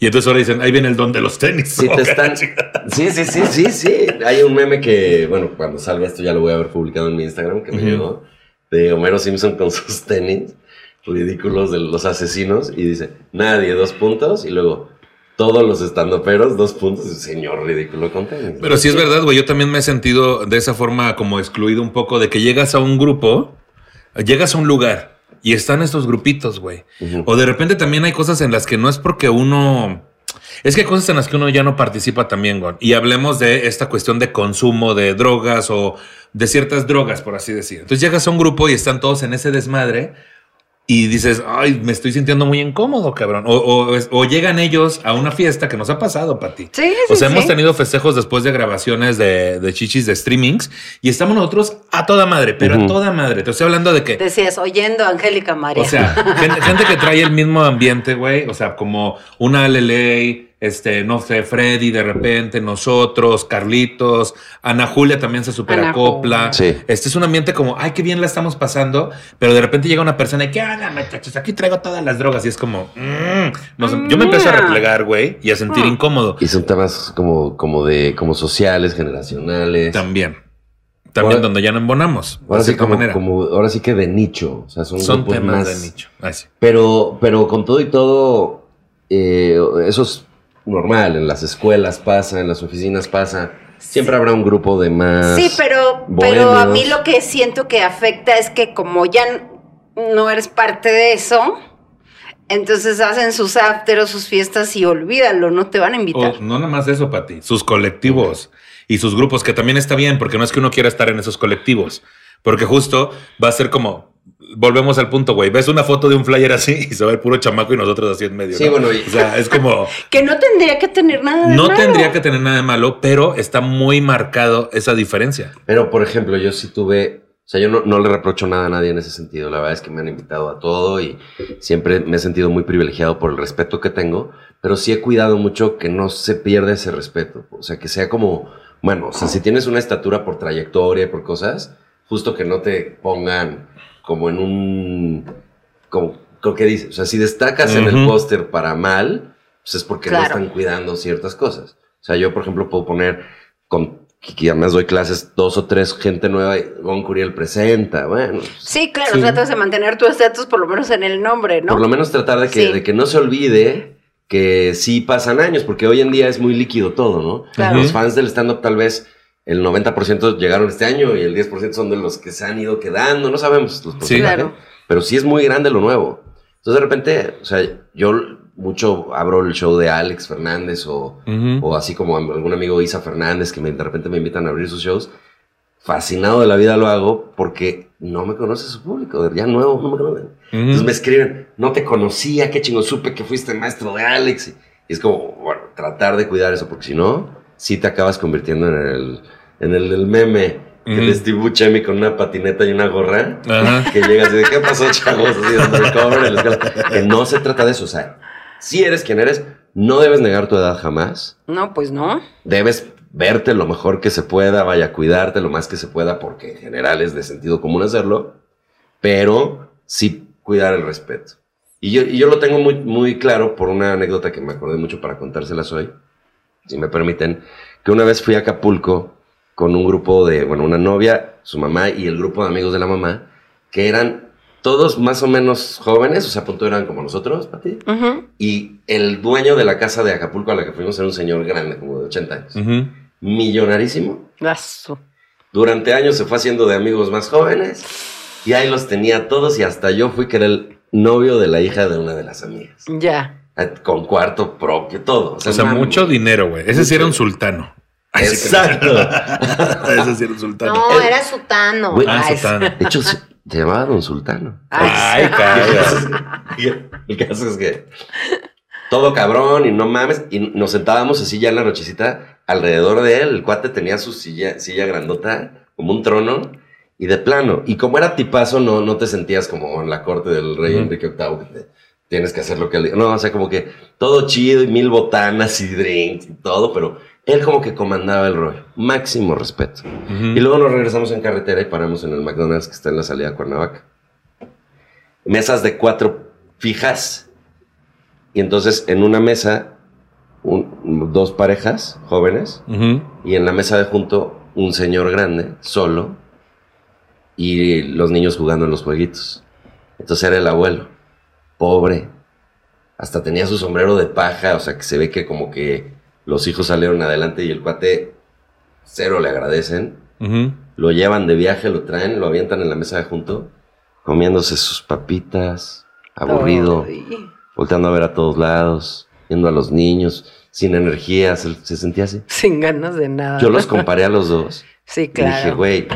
y entonces ahora dicen, ahí viene el don de los tenis. Si te Ok, están. chica. Sí, sí, sí, sí, sí. Hay un meme que, bueno, cuando salga esto ya lo voy a haber publicado en mi Instagram, que me llegó, de Homero Simpson con sus tenis ridículos de los asesinos, y dice, nadie, dos puntos, y luego, todos los estandoperos, dos puntos, señor ridículo con tenis. Pero sí es verdad, güey. Yo también me he sentido de esa forma como excluido un poco de que llegas a un grupo, llegas a un lugar y están estos grupitos, güey. O de repente también hay cosas en las que no es porque uno. Es que hay cosas en las que uno ya no participa también, güey. Y hablemos de esta cuestión de consumo de drogas o de ciertas drogas, por así decir. Entonces llegas a un grupo y están todos en ese desmadre y dices, ay, me estoy sintiendo muy incómodo, cabrón. O, o o llegan ellos a una fiesta que nos ha pasado, Pati. Sí, O sí, sea, hemos tenido festejos después de grabaciones de, de chichis de streamings y estamos nosotros a toda madre, pero a toda madre. Te estoy hablando de que Decías, oyendo a Angélica María. o sea, gente, gente que trae el mismo ambiente, güey. O sea, como una LLA, este, no sé, Freddy de repente, nosotros, Carlitos, Ana Julia también se superacopla. Sí. Este es un ambiente como, ay, qué bien la estamos pasando, pero de repente llega una persona y, ¿qué onda, muchachos? Aquí traigo todas las drogas y es como, mm, no sé, yo me empiezo a replegar, güey, y a sentir Mm. incómodo. Y son temas como, como de, como sociales, generacionales. También. También Ahora- donde ya no embonamos. de Ahora sí, cierta como, manera. como- ahora sí que de nicho. O sea, son, temas más- de nicho. Ay, sí. Pero, pero con todo y todo, eh, eso es normal. En las escuelas pasa, en las oficinas pasa. Siempre habrá un grupo de más. Sí, pero, pero a mí lo que siento que afecta es que como ya no eres parte de eso, Entonces hacen sus after o sus fiestas y olvídalo, no te van a invitar. No nada más eso, Pati. Sus colectivos y sus grupos, que también está bien, porque no es que uno quiera estar en esos colectivos. Porque justo va a ser como. Volvemos al punto, güey. Ves una foto de un flyer así y se ve el puro chamaco y nosotros así en medio. Sí, ¿no? bueno, y- O sea, es como. Que no tendría que tener nada de No malo. tendría que tener nada de malo, pero está muy marcado esa diferencia. Pero, por ejemplo, yo sí tuve, o sea, yo no, no le reprocho nada a nadie en ese sentido. La verdad es que me han invitado a todo y siempre me he sentido muy privilegiado por el respeto que tengo, pero sí he cuidado mucho que no se pierda ese respeto. O sea, que sea como, bueno, o sea, si tienes una estatura por trayectoria y por cosas, justo que no te pongan como en un, como, como que dice, o sea, si destacas en el póster para mal, pues es porque no están cuidando ciertas cosas. O sea, yo, por ejemplo, puedo poner con que además doy clases dos o tres gente nueva y Gon Curiel presenta, bueno, Sí, claro, Sí. tratas de mantener tu estatus por lo menos en el nombre, ¿no? por lo menos tratar de que, Sí. de que no se olvide que sí pasan años, porque hoy en día es muy líquido todo, ¿no? Claro. Los fans del stand-up tal vez el 90% llegaron este año y el 10% son de los que se han ido quedando, no sabemos los porcentajes, Claro. pero sí es muy grande lo nuevo. Entonces de repente, o sea, yo mucho abro el show de Alex Fernández o, Ujú. o así como algún amigo Isa Fernández que me, de repente me invitan a abrir sus shows. Fascinado de la vida lo hago porque no me conoce su público, ya nuevo, no me conocen. Entonces me escriben, no te conocía, qué chingo, supe que fuiste maestro de Alex. Y es como, bueno, tratar de cuidar eso, porque si no, sí te acabas convirtiendo en el, en el, el meme que Ujú. de Steve Buscemi con una patineta y una gorra. Ajá. Que llegas y de qué pasó, chavos, así. Que no se trata de eso, o sea, si eres quien eres, no debes negar tu edad jamás No, pues no. debes verte lo mejor que se pueda, vaya, cuidarte lo más que se pueda, porque en general es de sentido común hacerlo, pero sí cuidar el respeto. Y yo, y yo lo tengo muy, muy claro por una anécdota que me acordé mucho para contárselas hoy, si me permiten, que una vez fui a Acapulco con un grupo de, bueno, una novia, su mamá y el grupo de amigos de la mamá, que eran todos más o menos jóvenes, o sea, a punto eran como nosotros, Pati. Ujú. Y el dueño de la casa de Acapulco a la que fuimos era un señor grande, como de 80 años. Millonarísimo. Lazo. Durante años se fue haciendo de amigos más jóvenes. Y ahí los tenía todos y hasta yo fui que era el novio de la hija de una de las amigas. Ya. Eh, Con cuarto propio, todo. O sea, mami. mucho dinero, güey. Ese sí era un sultano. Exacto. Ese sí era un sultano. No, era. Güey, Ah, Ay, sultano. De hecho, se llamaba Don Sultano. Ay, Ay, cabrón. Y el caso es que todo cabrón y no mames. Y nos sentábamos así ya en la nochecita alrededor de él. El cuate tenía su silla, silla grandota, como un trono, y de plano. Y como era tipazo, no, no te sentías como en la corte del rey. Enrique VIII, que te- tienes que hacer lo que él diga. No, o sea, como que todo chido y mil botanas y drinks y todo, pero él como que comandaba el rollo. Máximo respeto. Y luego nos regresamos en carretera y paramos en el McDonald's que está en la salida a Cuernavaca. Mesas de cuatro fijas. Y entonces en una mesa, un- dos parejas jóvenes. Y en la mesa de junto, un señor grande, solo. Y los niños jugando en los jueguitos. Entonces era el abuelo. Pobre. Hasta tenía su sombrero de paja. O sea que se ve que como que los hijos salieron adelante y el cuate cero le agradecen lo llevan de viaje, lo traen, lo avientan en la mesa de junto, comiéndose sus papitas, aburrido, Ay. volteando a ver a todos lados, viendo a los niños, sin energía, se, se sentía así. Sin ganas de nada. Yo los comparé a los dos Sí, y dije, claro. güey,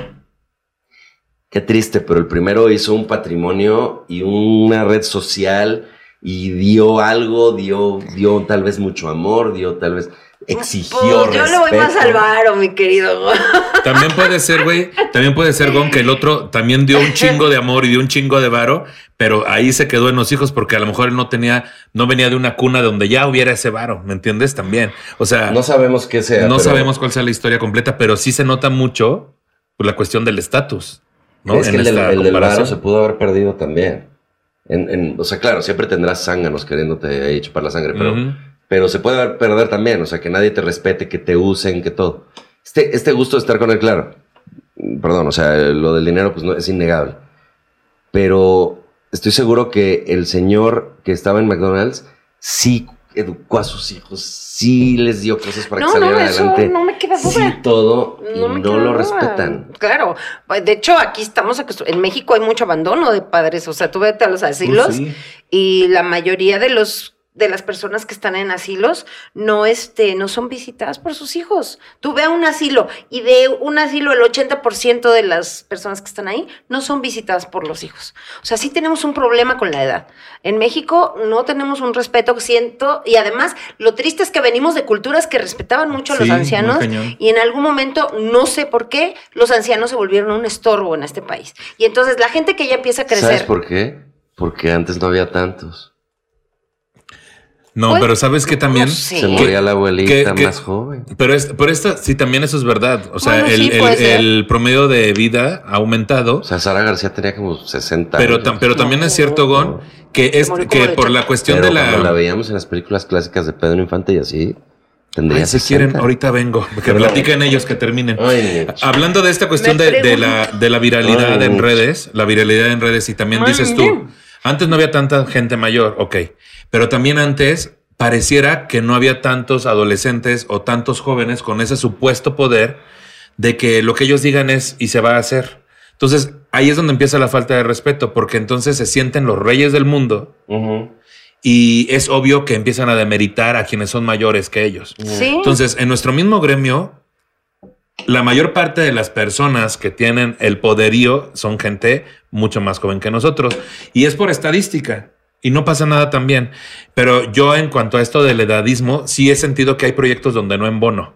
qué triste, pero el primero hizo un patrimonio y una red social y dio algo, dio, dio tal vez mucho amor, dio tal vez, exigió Pues yo le voy más respeto. al varo, mi querido. También puede ser, güey, también puede ser, Gon, que el otro también dio un chingo de amor y dio un chingo de varo, pero ahí se quedó en los hijos porque a lo mejor él no tenía, no venía de una cuna donde ya hubiera ese varo, ¿me entiendes? También. O sea, No sabemos qué sea. no pero- sabemos cuál sea la historia completa, pero sí se nota mucho por la cuestión del estatus, ¿no? Es que el del, esta el del varo se pudo haber perdido también. En, en- o sea, claro, siempre tendrás zánganos queriéndote ahí chupar la sangre, pero, pero se puede perder también. O sea, que nadie te respete, que te usen, que todo. Este, este gusto de estar con él, claro. Perdón, o sea, lo del dinero pues no, es innegable. Pero estoy seguro que el señor que estaba en McDonald's sí educó a sus hijos, sí les dio cosas para No, que salieran no, eso adelante. no me queda duda. Sí, todo, y no, lo duda. respetan. Claro. De hecho, aquí estamos En México hay mucho abandono de padres. O sea, tú vete a los asilos sí. y la mayoría de los de las personas que están en asilos no este no son visitadas por sus hijos. Tú ve a un asilo y de un asilo el 80% de las personas que están ahí no son visitadas por los hijos. O sea, sí tenemos un problema con la edad. En México no tenemos un respeto, siento, y además lo triste es que venimos de culturas que respetaban mucho a Sí, los ancianos y en algún momento, no sé por qué, los ancianos se volvieron un estorbo en este país. Y entonces la gente que ya empieza a crecer... ¿Sabes por qué? Porque antes no había tantos. No, Pues, pero ¿sabes qué también? no sé. Se moría la abuelita que- que- más joven. Pero, es, pero esta, sí, también eso es verdad. O sea, Bueno, el, sí, el- puede ser. el promedio de vida ha aumentado. O sea, Sara García tenía como 60 Pero, años. tam- pero también es cierto, Gon, que, es, que por la cuestión Pero de cuando la la... veíamos en las películas clásicas de Pedro Infante y así, tendría Ay, si 60. quieren, ahorita vengo. Que platiquen ellos, que terminen. Ay. Hablando de esta cuestión de, de la, de la viralidad Ay, en redes, la viralidad en redes, y también dices bien. Antes no había tanta gente mayor, ok, pero también antes pareciera que no había tantos adolescentes o tantos jóvenes con ese supuesto poder de que lo que ellos digan es y se va a hacer. Entonces ahí es donde empieza la falta de respeto, porque entonces se sienten los reyes del mundo y es obvio que empiezan a demeritar a quienes son mayores que ellos. Sí. Entonces, en nuestro mismo gremio, la mayor parte de las personas que tienen el poderío son gente mucho más joven que nosotros. Y es por estadística. Y no pasa nada también. Pero yo en cuanto a esto del edadismo, sí he sentido que hay proyectos donde no en bono.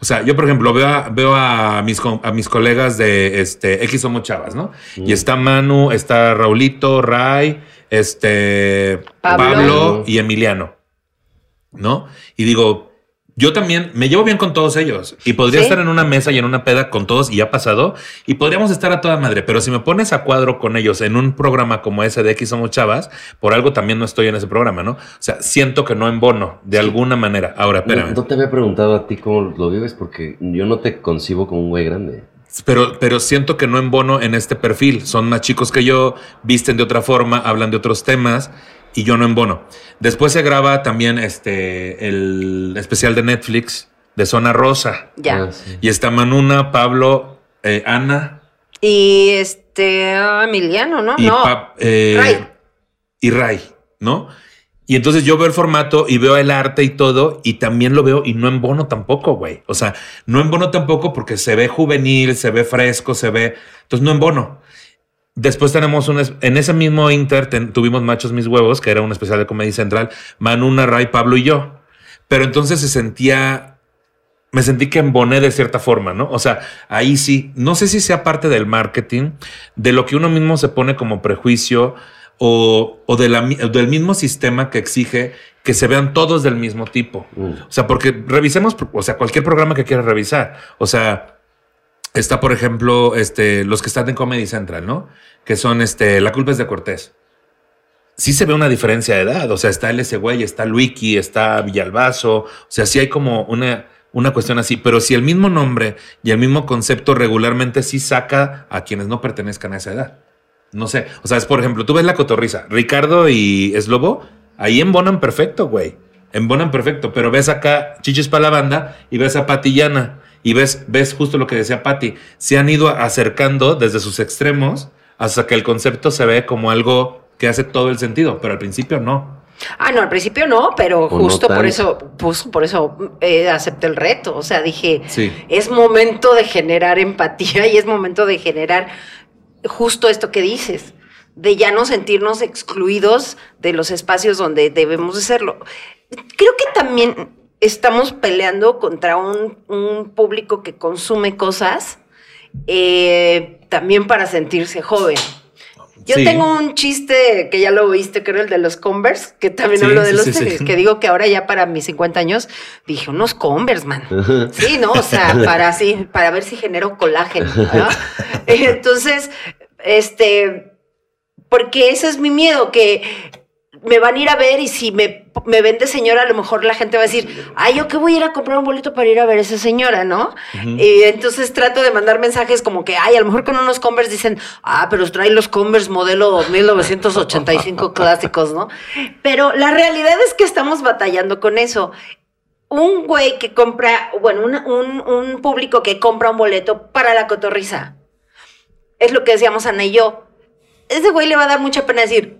O sea, yo por ejemplo veo a, veo a, mis, a mis colegas de este, X Somos Chavas, ¿no? Y está Manu, está Raulito, Ray, este, Pablo. Pablo y Emiliano. ¿no? Y digo, yo también me llevo bien con todos ellos y podría Sí. estar en una mesa y en una peda con todos y ha pasado y podríamos estar a toda madre, pero si me pones a cuadro con ellos en un programa como ese de X Somos Chavas, por algo también no estoy en ese programa, ¿no? O sea, siento que no en bono de alguna manera. Ahora, espérame. no te había preguntado a ti cómo lo vives porque yo no te concibo como un güey grande. Pero, pero siento que no en bono en este perfil. Son más chicos que yo, visten de otra forma, hablan de otros temas y yo no en bono. Después se graba también este el especial de Netflix de Zona Rosa. Ya. Ah, sí. Y está Manuna, Pablo, eh, Ana Y este ah, Emiliano, ¿no? y, no. Pap- eh, Ray. y Ray, ¿no? Y entonces yo veo el formato y veo el arte y todo, y también lo veo y no en bono tampoco, güey. O sea, no en bono tampoco porque se ve juvenil, se ve fresco, se ve. Entonces no en bono. Después tenemos un. En ese mismo Inter ten- tuvimos Machos Mis Huevos, que era un especial de Comedia Central. Manuna, Ray, Pablo y yo. Pero entonces se sentía. Me sentí que emboné de cierta forma, ¿no? O sea, ahí sí. No sé si sea parte del marketing, de lo que uno mismo se pone como prejuicio o, o de la del mismo sistema que exige que se vean todos del mismo tipo. Mm. O sea, porque revisemos, o sea, cualquier programa que quieras revisar. O sea, está, por ejemplo, este, los que están en Comedy Central, ¿no? Que son este, La culpa es de Cortés. Sí se ve una diferencia de edad. O sea, está el ese está Luiki, está Villalbazo. O sea, sí hay como una, una cuestión así. Pero si el mismo nombre y el mismo concepto regularmente sí saca a quienes no pertenezcan a esa edad. No sé. O sea, es por ejemplo, tú ves la cotorriza. Ricardo y Slobo, ahí embonan perfecto, güey. Embonan perfecto. Pero ves acá Chichis para la banda y ves a Patillana. Y ves, ves justo lo que decía Pati. Se han ido acercando desde sus extremos hasta que el concepto se ve como algo que hace todo el sentido. Pero al principio no. Ah, no, al principio no, pero O no justo por eso, pues, por eso eh, acepté el reto. O sea, dije, Sí. es momento de generar empatía y es momento de generar justo esto que dices, de ya no sentirnos excluidos de los espacios donde debemos de serlo. Creo que también estamos peleando contra un, un público que consume cosas eh, también para sentirse joven. Yo Sí. tengo un chiste que ya lo oíste, creo, el de los Converse, que también Sí, hablo de los sí, tenis, que digo que ahora ya para mis 50 años dije unos Converse, man. Sí, no, o sea, para así, para ver si genero colágeno. ¿no? Entonces, este, porque ese es mi miedo, que me van a ir a ver y si me, me ven de señora, a lo mejor la gente va a decir, ay, ¿yo qué voy a ir a comprar un boleto para ir a ver a esa señora, no? Y entonces trato de mandar mensajes como que, ay, a lo mejor con unos Converse dicen, ah, pero trae los Converse modelo 1985 clásicos, ¿no? Pero la realidad es que estamos batallando con eso. Un güey que compra, bueno, un, un, un público que compra un boleto para la cotorriza. Es lo que decíamos Ana y yo. Ese güey le va a dar mucha pena decir,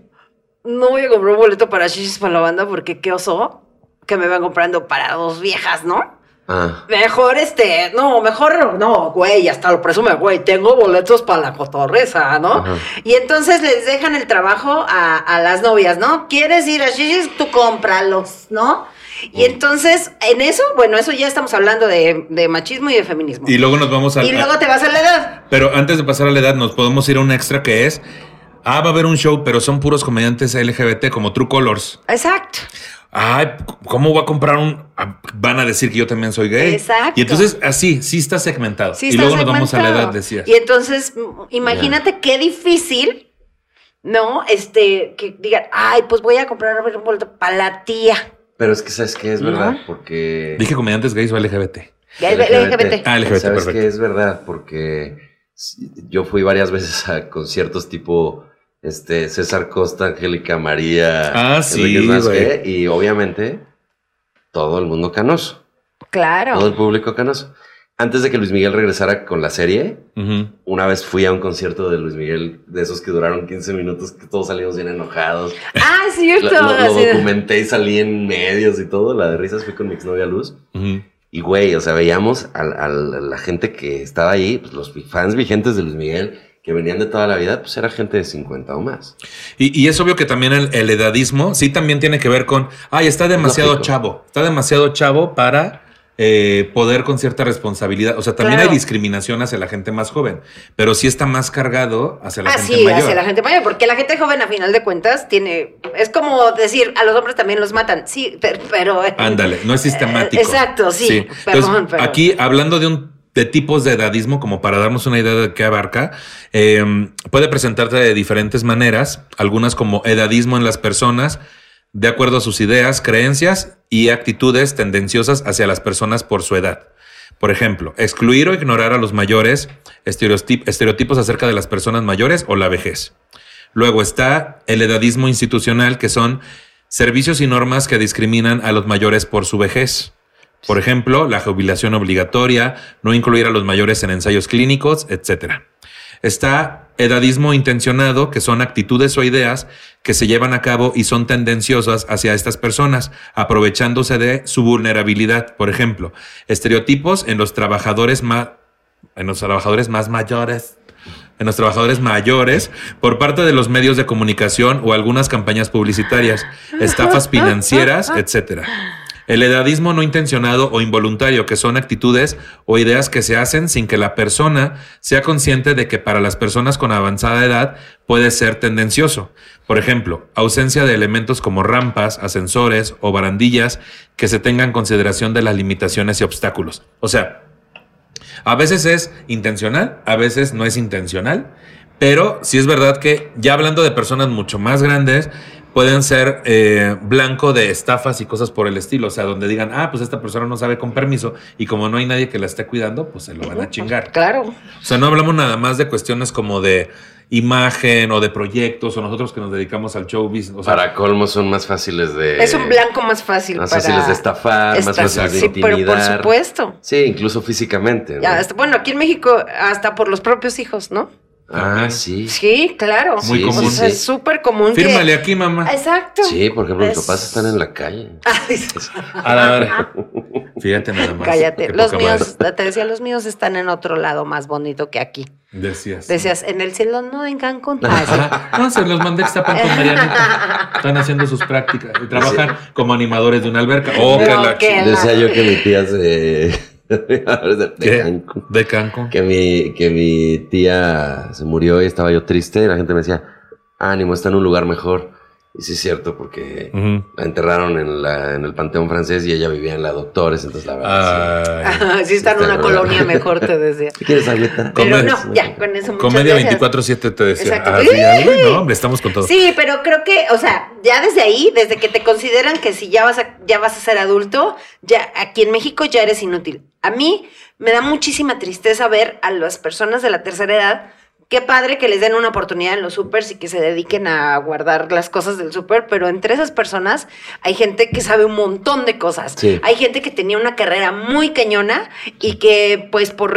no voy a comprar un boleto para Shishis para la banda porque qué oso que me van comprando para dos viejas, ¿no? Ah, Mejor este, no, mejor no, güey, hasta lo presume, güey, tengo boletos para la cotorreza, ¿no? Ajá. Y entonces les dejan el trabajo a, a las novias, ¿no? ¿Quieres ir a Shishis? Tú cómpralos, ¿no? Y entonces, en eso, bueno, eso ya estamos hablando de, de machismo y de feminismo. Y luego nos vamos a. Y luego te vas a la edad. Pero antes de pasar a la edad, nos podemos ir a un extra que es. Ah, va a haber un show, pero son puros comediantes LGBT como True Colors. Exacto. Ay, ¿cómo voy a comprar un.? ah, Van a decir que yo también soy gay. Exacto. Y entonces, así, sí está segmentado. Sí, y está luego nos vamos a la segmentado. edad, decías. Y entonces, imagínate qué difícil, ¿no? Este, que digan, ay, pues voy a comprar un boleto para la tía. pero es que sabes que es verdad, ¿No? porque. Dije comediantes gays o LGBT. LGBT. Ah, LGBT, Sabes perfecto. que es verdad, porque yo fui varias veces a conciertos tipo este César Costa, Angélica María, Ah, sí, y obviamente todo el mundo canoso, Claro. todo el público canoso. Antes de que Luis Miguel regresara con la serie, una vez fui a un concierto de Luis Miguel, de esos que duraron 15 minutos, que todos salimos bien enojados. Ah, Lo, cierto. lo- documenté y salí en medios y todo. La de risas fui con mi exnovia Luz. Y güey, o sea, veíamos a, a la gente que estaba ahí, pues los fans vigentes de Luis Miguel, que venían de toda la vida, pues era gente de 50 o más. Y, y es obvio que también el, el edadismo sí también tiene que ver con, ay, está demasiado Lógico. chavo, está demasiado chavo para eh, poder con cierta responsabilidad. O sea, también Claro. hay discriminación hacia la gente más joven, pero sí está más cargado hacia la Ah, gente sí, mayor. hacia la gente mayor, porque la gente joven, a final de cuentas, tiene. Es como decir, a los hombres también los matan. Sí, pero. pero Ándale, no es sistemático. Eh, exacto, sí, perdón, Entonces, pero- Aquí, hablando de un de tipos de edadismo, como para darnos una idea de qué abarca, eh, puede presentarse de diferentes maneras, algunas como edadismo en las personas, de acuerdo a sus ideas, creencias y actitudes tendenciosas hacia las personas por su edad. Por ejemplo, excluir o ignorar a los mayores, estereotip- estereotipos acerca de las personas mayores o la vejez. Luego está el edadismo institucional, que son servicios y normas que discriminan a los mayores por su vejez. Por ejemplo, la jubilación obligatoria, no incluir a los mayores en ensayos clínicos, etc. Está edadismo intencionado, que son actitudes o ideas que se llevan a cabo y son tendenciosas hacia estas personas, aprovechándose de su vulnerabilidad. Por ejemplo, estereotipos en los trabajadores más, en los trabajadores más mayores en los trabajadores mayores por parte de los medios de comunicación o algunas campañas publicitarias, estafas financieras, etc. El edadismo no intencionado o involuntario, que son actitudes o ideas que se hacen sin que la persona sea consciente de que para las personas con avanzada edad puede ser tendencioso. Por ejemplo, ausencia de elementos como rampas, ascensores o barandillas que se tengan consideración de las limitaciones y obstáculos. O sea, a veces es intencional, a veces no es intencional, pero sí es verdad que ya hablando de personas mucho más grandes, pueden ser eh, blanco de estafas y cosas por el estilo. O sea, donde digan, ah, pues esta persona no sabe con permiso y como no hay nadie que la esté cuidando, pues se lo van a chingar. Claro. O sea, no hablamos nada más de cuestiones como de imagen o de proyectos o nosotros que nos dedicamos al show business. O sea, Para colmo son más fáciles de... es un blanco más fácil Más para. fáciles de estafar, más fáciles de sí, pero por intimidar. supuesto. Sí, incluso físicamente. ¿no? Ya, hasta- bueno, aquí en México, hasta por los propios hijos, ¿no? Ah, sí. Sí, claro. Muy Sí, común. O sea, sí. es súper común. que- fírmale aquí, mamá. Exacto. Sí, por ejemplo, mis Es- papás están en la calle. Ay, A la verga. Fíjate nada más. cállate. Los míos, madre. te decía, los míos están en otro lado más bonito que aquí. Decías. Decías, en el cielo, no, en Cancún. Ah. No, se los mandé a Extapan con Marianita. Están haciendo sus prácticas y trabajan como animadores de una alberca. Oh, que No, que- Decía yo que mi tía se... de ¿Qué? Cancún. De Cancún. Que mi, que mi tía se murió y estaba yo triste y la gente me decía, ánimo, está en un lugar mejor. Y sí es cierto, porque la enterraron en, la, en el Panteón francés y ella vivía en la Doctores, entonces la verdad. Ay. sí está en está una raro. colonia mejor, te decía. sí. ¿Quieres aleta? Pero no, ya, con eso Comedia gracias. 24-7 te decía. Exacto. Ah, sí, no, hombre, estamos con todo. Sí, pero creo que, o sea, ya desde ahí, desde que te consideran que si ya vas a, ya vas a ser adulto, ya aquí en México ya eres inútil. A mí me da muchísima tristeza ver a las personas de la tercera edad. Qué padre que les den una oportunidad en los supers y que se dediquen a guardar las cosas del súper, pero entre esas personas hay gente que sabe un montón de cosas. Sí. Hay gente que tenía una carrera muy cañona y que pues por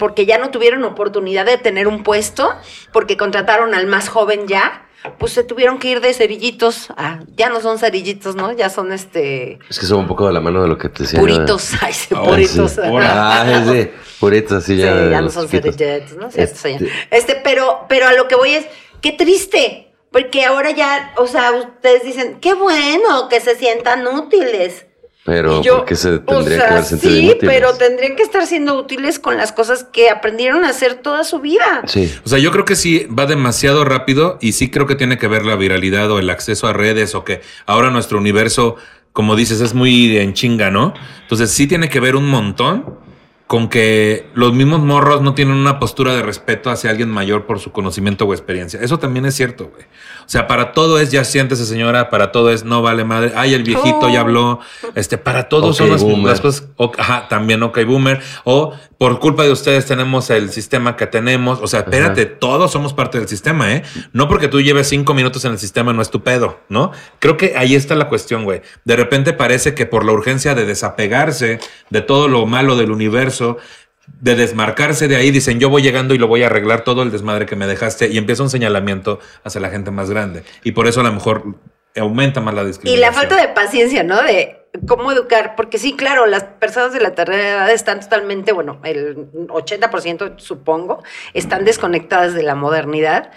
porque ya no tuvieron oportunidad de tener un puesto, porque contrataron al más joven ya, pues se tuvieron que ir de cerillitos a, ya no son cerillitos, ¿no? Ya son este Es que son un poco de la mano de lo que te decía. puritos, ay, sí, Ay, puritos. sí. Ah, sí, puritos, sí, Sí, ya. ya no son cerillitos, ¿no? Cierto, Este- señor. Este, pero, pero a lo que voy es, qué triste, porque ahora ya, o sea, ustedes dicen, qué bueno que se sientan útiles. Pero, yo, ¿por qué se o tendría sea, que haber sentido Sí, inútiles? pero tendrían que estar siendo útiles con las cosas que aprendieron a hacer toda su vida. Sí. O sea, yo creo que sí va demasiado rápido y sí creo que tiene que ver la viralidad o el acceso a redes o que ahora nuestro universo, como dices, es muy en chinga, ¿no? Entonces sí tiene que ver un montón con que los mismos morros no tienen una postura de respeto hacia alguien mayor por su conocimiento o experiencia. Eso también es cierto, güey. O sea, para todo es ya siéntese señora, para todo es no vale madre. Ay, el viejito ya habló. Este, para todo Ok, son las, las cosas. o- ajá, también ok, boomer. O por culpa de ustedes tenemos el sistema que tenemos. O sea, espérate, todos somos parte del sistema, ¿eh? No porque tú lleves cinco minutos en el sistema no es tu pedo, ¿no? Creo que ahí está la cuestión, güey. De repente parece que por la urgencia de desapegarse de todo lo malo del universo, de desmarcarse de ahí, dicen yo voy llegando y lo voy a arreglar todo el desmadre que me dejaste y empieza un señalamiento hacia la gente más grande. Y por eso a lo mejor aumenta más la Y discriminación. la falta de paciencia, ¿no? De cómo educar, porque sí, claro, las personas de la tercera edad están totalmente, bueno, el 80% supongo, están desconectadas de la modernidad,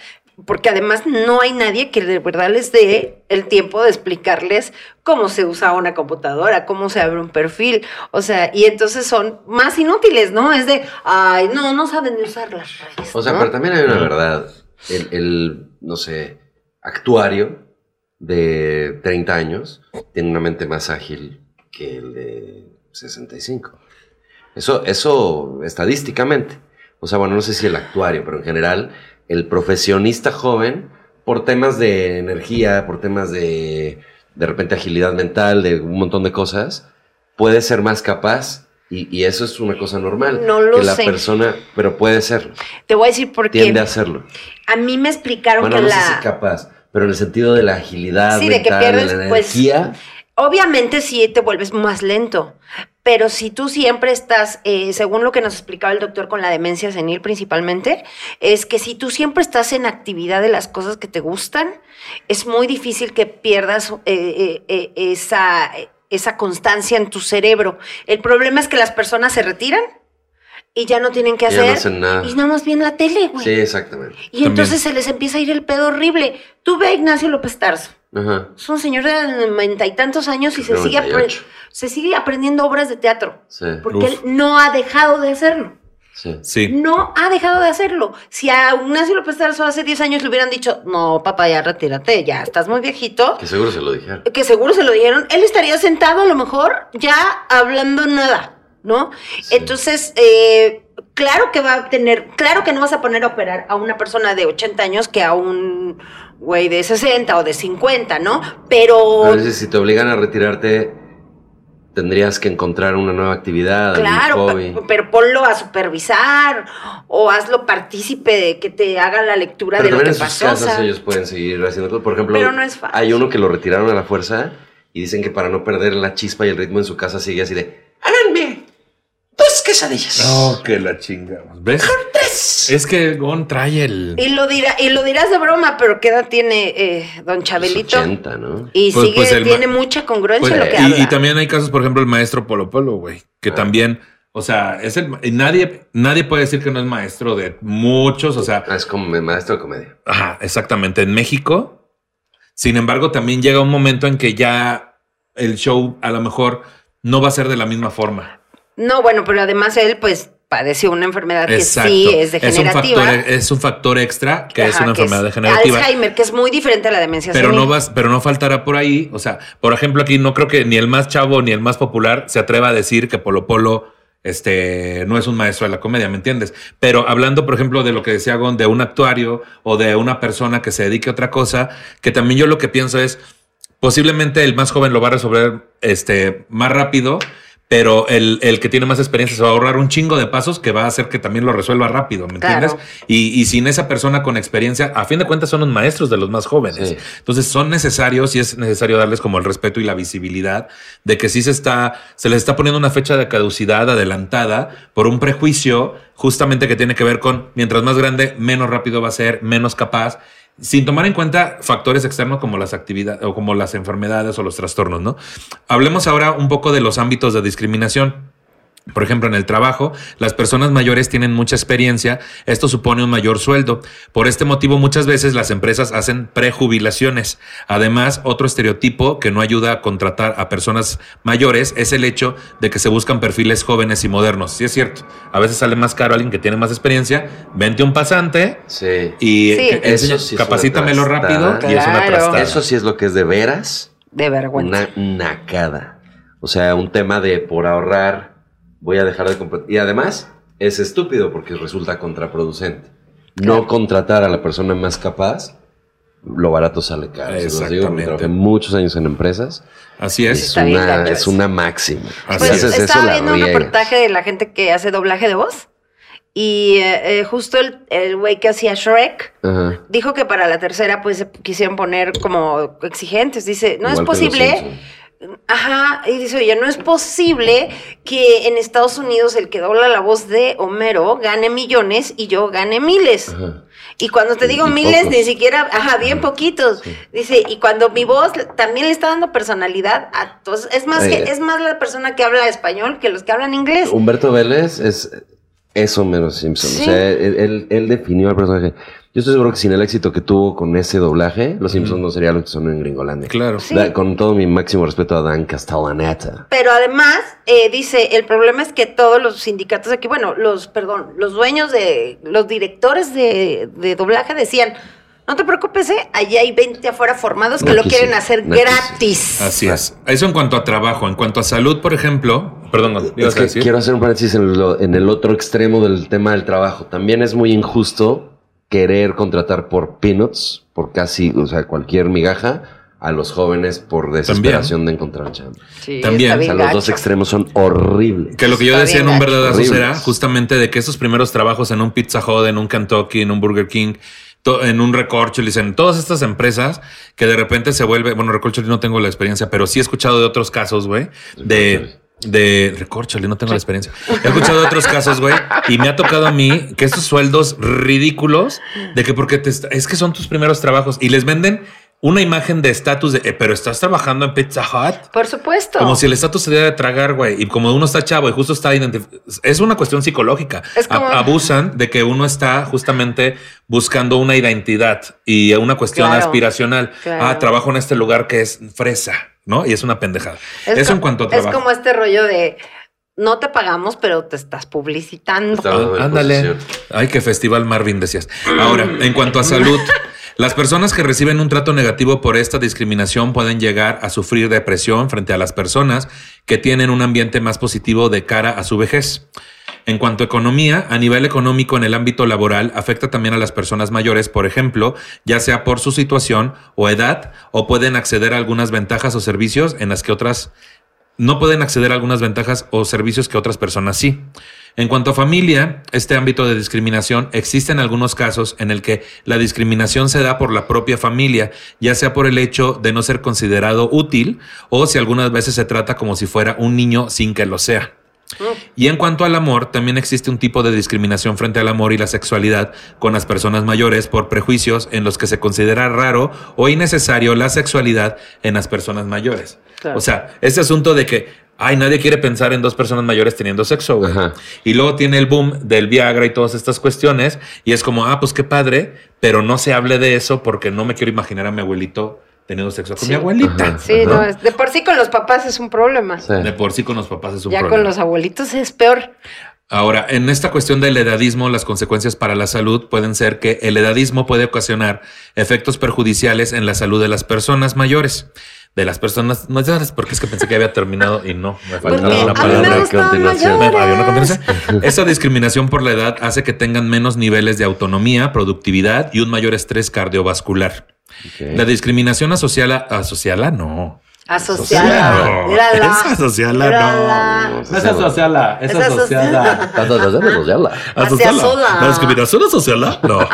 porque además no hay nadie que de verdad les dé el tiempo de explicarles cómo se usa una computadora, cómo se abre un perfil, o sea, y entonces son más inútiles, ¿no? Es de, ay, no, no saben ni usar las redes. O sea, ¿no? pero también hay una verdad. El, el, no sé, actuario de 30 años tiene una mente más ágil que el de 65. Eso, eso estadísticamente. O sea, bueno, no sé si el actuario, pero en general, el profesionista joven, por temas de energía, por temas de, de repente, agilidad mental, de un montón de cosas, puede ser más capaz. Y, y eso es una cosa normal. No lo que la sé. persona, pero puede serlo. Te voy a decir por Tiende a qué. hacerlo. A mí me explicaron Bueno, que no la... sé si capaz, pero en el sentido de la agilidad Sí, de que pierdes, de la pues, energía. Obviamente sí te vuelves más lento, pero si tú siempre estás, eh, según lo que nos explicaba el doctor con la demencia senil principalmente, es que si tú siempre estás en actividad de las cosas que te gustan, es muy difícil que pierdas eh, eh, eh, esa, esa constancia en tu cerebro. El problema es que las personas se retiran y ya no tienen que Ya no hacer hacen nada. y nada más ven la tele, güey. Sí, exactamente. y entonces se les empieza a ir el pedo horrible. Tú ve a Ignacio López Tarso. Ajá. Es un señor de noventa y tantos años y se sigue, apre- 98. se sigue aprendiendo obras de teatro. Sí, Porque Uf. él no ha dejado de hacerlo. sí. Sí. No ha dejado de hacerlo. Si a Ignacio López Tarso hace 10 años le hubieran dicho, no, papá, ya retírate, ya estás muy viejito, Que seguro se lo dijeron. que seguro se lo dijeron, él estaría sentado a lo mejor ya hablando nada, ¿no? Sí. Entonces, eh, claro que va a tener, claro que no vas a poner a operar a una persona de 80 años que a un güey de 60 o de 50, ¿no? Pero... A veces si te obligan a retirarte, tendrías que encontrar una nueva actividad, Claro, hobby. pero ponlo a supervisar o hazlo partícipe de que te haga la lectura Pero de lo que en sus pasó. o casas sea, ellos pueden seguir haciendo cosas. Por ejemplo, Pero no es fácil. hay uno que lo retiraron a la fuerza y dicen que para no perder la chispa y el ritmo en su casa sigue así de háganme quesadillas. No, que la chingamos. ¿Ves? Es que Gon trae el. y, lo dirá, y lo dirás de broma, pero ¿qué edad tiene eh, don Chabelito? 80, ¿no? Y Pues- sigue, pues el tiene mucha congruencia Pues, en lo que y, habla. y también hay casos, por ejemplo, el maestro Polo Polo, güey, que Ah. también, o sea, es el. y nadie, nadie puede decir que no es maestro de muchos, o sea, Ah, es como maestro de comedia. Ajá, exactamente. En México, sin embargo, también llega un momento en que ya el show a lo mejor no va a ser de la misma forma. No, bueno, pero además él, pues, padeció una enfermedad que sí es degenerativa. Es un factor, es un factor extra que es una que enfermedad degenerativa. Alzheimer, que es muy diferente a la demencia Pero senil. no vas, pero no faltará por ahí. O sea, por ejemplo, aquí no creo que ni el más chavo ni el más popular se atreva a decir que Polo Polo este, no es un maestro de la comedia, ¿me entiendes? Pero hablando, por ejemplo, de lo que decía Gon, de un actuario o de una persona que se dedique a otra cosa, que también yo lo que pienso es, posiblemente el más joven lo va a resolver este, más rápido, pero el, el que tiene más experiencia se va a ahorrar un chingo de pasos que va a hacer que también lo resuelva rápido, ¿me Claro. entiendes? Y, y sin esa persona con experiencia, a fin de cuentas son los maestros de los más jóvenes. Sí. Entonces son necesarios y es necesario darles como el respeto y la visibilidad de que sí se está, se les está poniendo una fecha de caducidad adelantada por un prejuicio justamente que tiene que ver con mientras más grande, menos rápido va a ser, menos capaz, sin tomar en cuenta factores externos como las actividades o como las enfermedades o los trastornos, ¿no? Hablemos ahora un poco de los ámbitos de discriminación. Por ejemplo, en el trabajo, las personas mayores tienen mucha experiencia, esto supone un mayor sueldo. Por este motivo, muchas veces las empresas hacen prejubilaciones. Además, otro estereotipo que no ayuda a contratar a personas mayores es el hecho de que se buscan perfiles jóvenes y modernos. Sí es cierto, a veces sale más caro alguien que tiene más experiencia, vente un pasante Sí. y Sí. Eso sí capacítamelo rápido y es una trastada. Eso sí es lo que es de veras De vergüenza. una nacada. O sea, un tema de por ahorrar voy a dejar de comprar. Y además es estúpido porque resulta contraproducente. No contratar a la persona más capaz, lo barato sale caro. Se los digo Exactamente. muchos años en empresas. Así Es, es. Una, es eso. una máxima. Así Pues eso, estaba la viendo un reportaje de la gente que hace doblaje de voz y eh, eh, justo el el güey que hacía Shrek Ajá. dijo que para la tercera pues se quisieron poner como exigentes. Dice, no Igual es que los posible. Ajá, y dice, oye, no es posible que en Estados Unidos el que dobla la voz de Homero gane millones y yo gane miles. Ajá. Y cuando te Y- digo y miles, pocos. ni siquiera, ajá, bien poquitos. Dice, y cuando mi voz también le está dando personalidad a todos, es más que, es más la persona que habla español que los que hablan inglés. Humberto Vélez es, es Homero Simpson. Sí. O sea, él, él- él definió al personaje. Yo estoy seguro que sin el éxito que tuvo con ese doblaje, los Simpsons no sería lo que son en Gringolandia. Claro. Sí. Da- con todo mi máximo respeto a Dan Castellaneta. Pero además, eh, dice, el problema es que todos los sindicatos aquí, bueno, los, perdón, los dueños de, los directores de, de doblaje decían, no te preocupes, ¿eh? allí hay 20 afuera formados que No lo quieren hacer no gratis. Así es. Eso en cuanto a trabajo. En cuanto a salud, por ejemplo. Perdón, ¿ibas Es que decir? quiero hacer un paréntesis en, lo- en el otro extremo del tema del trabajo. También es muy injusto querer contratar por peanuts, por casi, o sea, cualquier migaja, a los jóvenes por desesperación de encontrar chamba. Sí, También. O sea, los dos extremos son horribles. Que lo que yo Está decía en un Horribles. era justamente de que esos primeros trabajos en un Pizza Hut, en un Kentucky, en un Burger King, en un Recorcholis, en todas estas empresas que de repente se vuelve, bueno, Recorcholis no tengo la experiencia, pero sí he escuchado de otros casos, güey, de de Recorcholis, no tengo la experiencia. He escuchado otros casos, güey, y me ha tocado a mí que estos sueldos ridículos de que porque te es que son tus primeros trabajos y les venden una imagen de estatus de, "Eh, pero estás trabajando en Pizza Hut. Por supuesto. Como si el estatus se diera de tragar, güey. Y como uno está chavo y justo está identificado. Es una cuestión psicológica. Es como- abusan de que uno está justamente buscando una identidad y una cuestión Claro. aspiracional. Claro. Ah, trabajo en este lugar que es fresa, ¿no? Y es una pendejada. Es Eso co- en cuanto a Es trabajo. como este rollo de no te pagamos, pero te estás publicitando. Ah, ándale. posición. Ay, qué festival Marvin decías. Ahora, en cuanto a salud, las personas que reciben un trato negativo por esta discriminación pueden llegar a sufrir depresión frente a las personas que tienen un ambiente más positivo de cara a su vejez. En cuanto a economía, a nivel económico en el ámbito laboral afecta también a las personas mayores, por ejemplo, ya sea por su situación o edad, o pueden acceder a algunas ventajas o servicios en las que otras no pueden acceder a algunas ventajas o servicios que otras personas sí. En cuanto a familia, este ámbito de discriminación existen algunos casos en el que la discriminación se da por la propia familia, ya sea por el hecho de no ser considerado útil o si algunas veces se trata como si fuera un niño sin que lo sea. Y en cuanto al amor, también existe un tipo de discriminación frente al amor y la sexualidad con las personas mayores por prejuicios en los que se considera raro o innecesario la sexualidad en las personas mayores. Claro. O sea, este asunto de que, ay, nadie quiere pensar en dos personas mayores teniendo sexo, güey. Ajá. Y luego tiene el boom del Viagra y todas estas cuestiones y es como, ah, pues qué padre, pero no se hable de eso porque no me quiero imaginar a mi abuelito teniendo sexo con Sí. mi abuelita. Ajá. Sí, no, es- de por sí con los papás es un problema. Sí. De por sí con los papás es un ya problema. con los abuelitos es peor. Ahora, en esta cuestión del edadismo, las consecuencias para la salud pueden ser que el edadismo puede ocasionar efectos perjudiciales en la salud de las personas mayores. De las personas mayores, porque es que pensé que había terminado y no, me Porque faltaba la me palabra. gustan continuación. Me- había una mayores. continuación. Esta discriminación por la edad hace que tengan menos niveles de autonomía, productividad y un mayor estrés cardiovascular. La discriminación asociada, asociada no. Asociada. No, Mírala. es asociada, Mírala. no. No es asociada, es pues, ya la- discriminación asociada, no,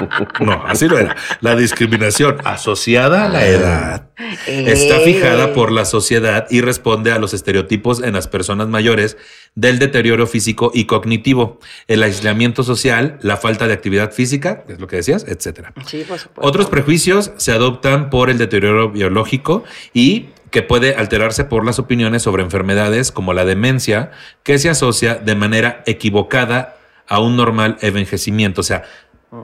no, así no era. La discriminación asociada a la edad está Eh. fijada por la sociedad y responde a los estereotipos en las personas mayores del deterioro físico y cognitivo, el aislamiento social, la falta de actividad física, que es lo que decías, etcétera. Sí, por supuesto. Otros prejuicios se adoptan por el deterioro biológico y que puede alterarse por las opiniones sobre enfermedades como la demencia, que se asocia de manera equivocada a un normal envejecimiento. O sea,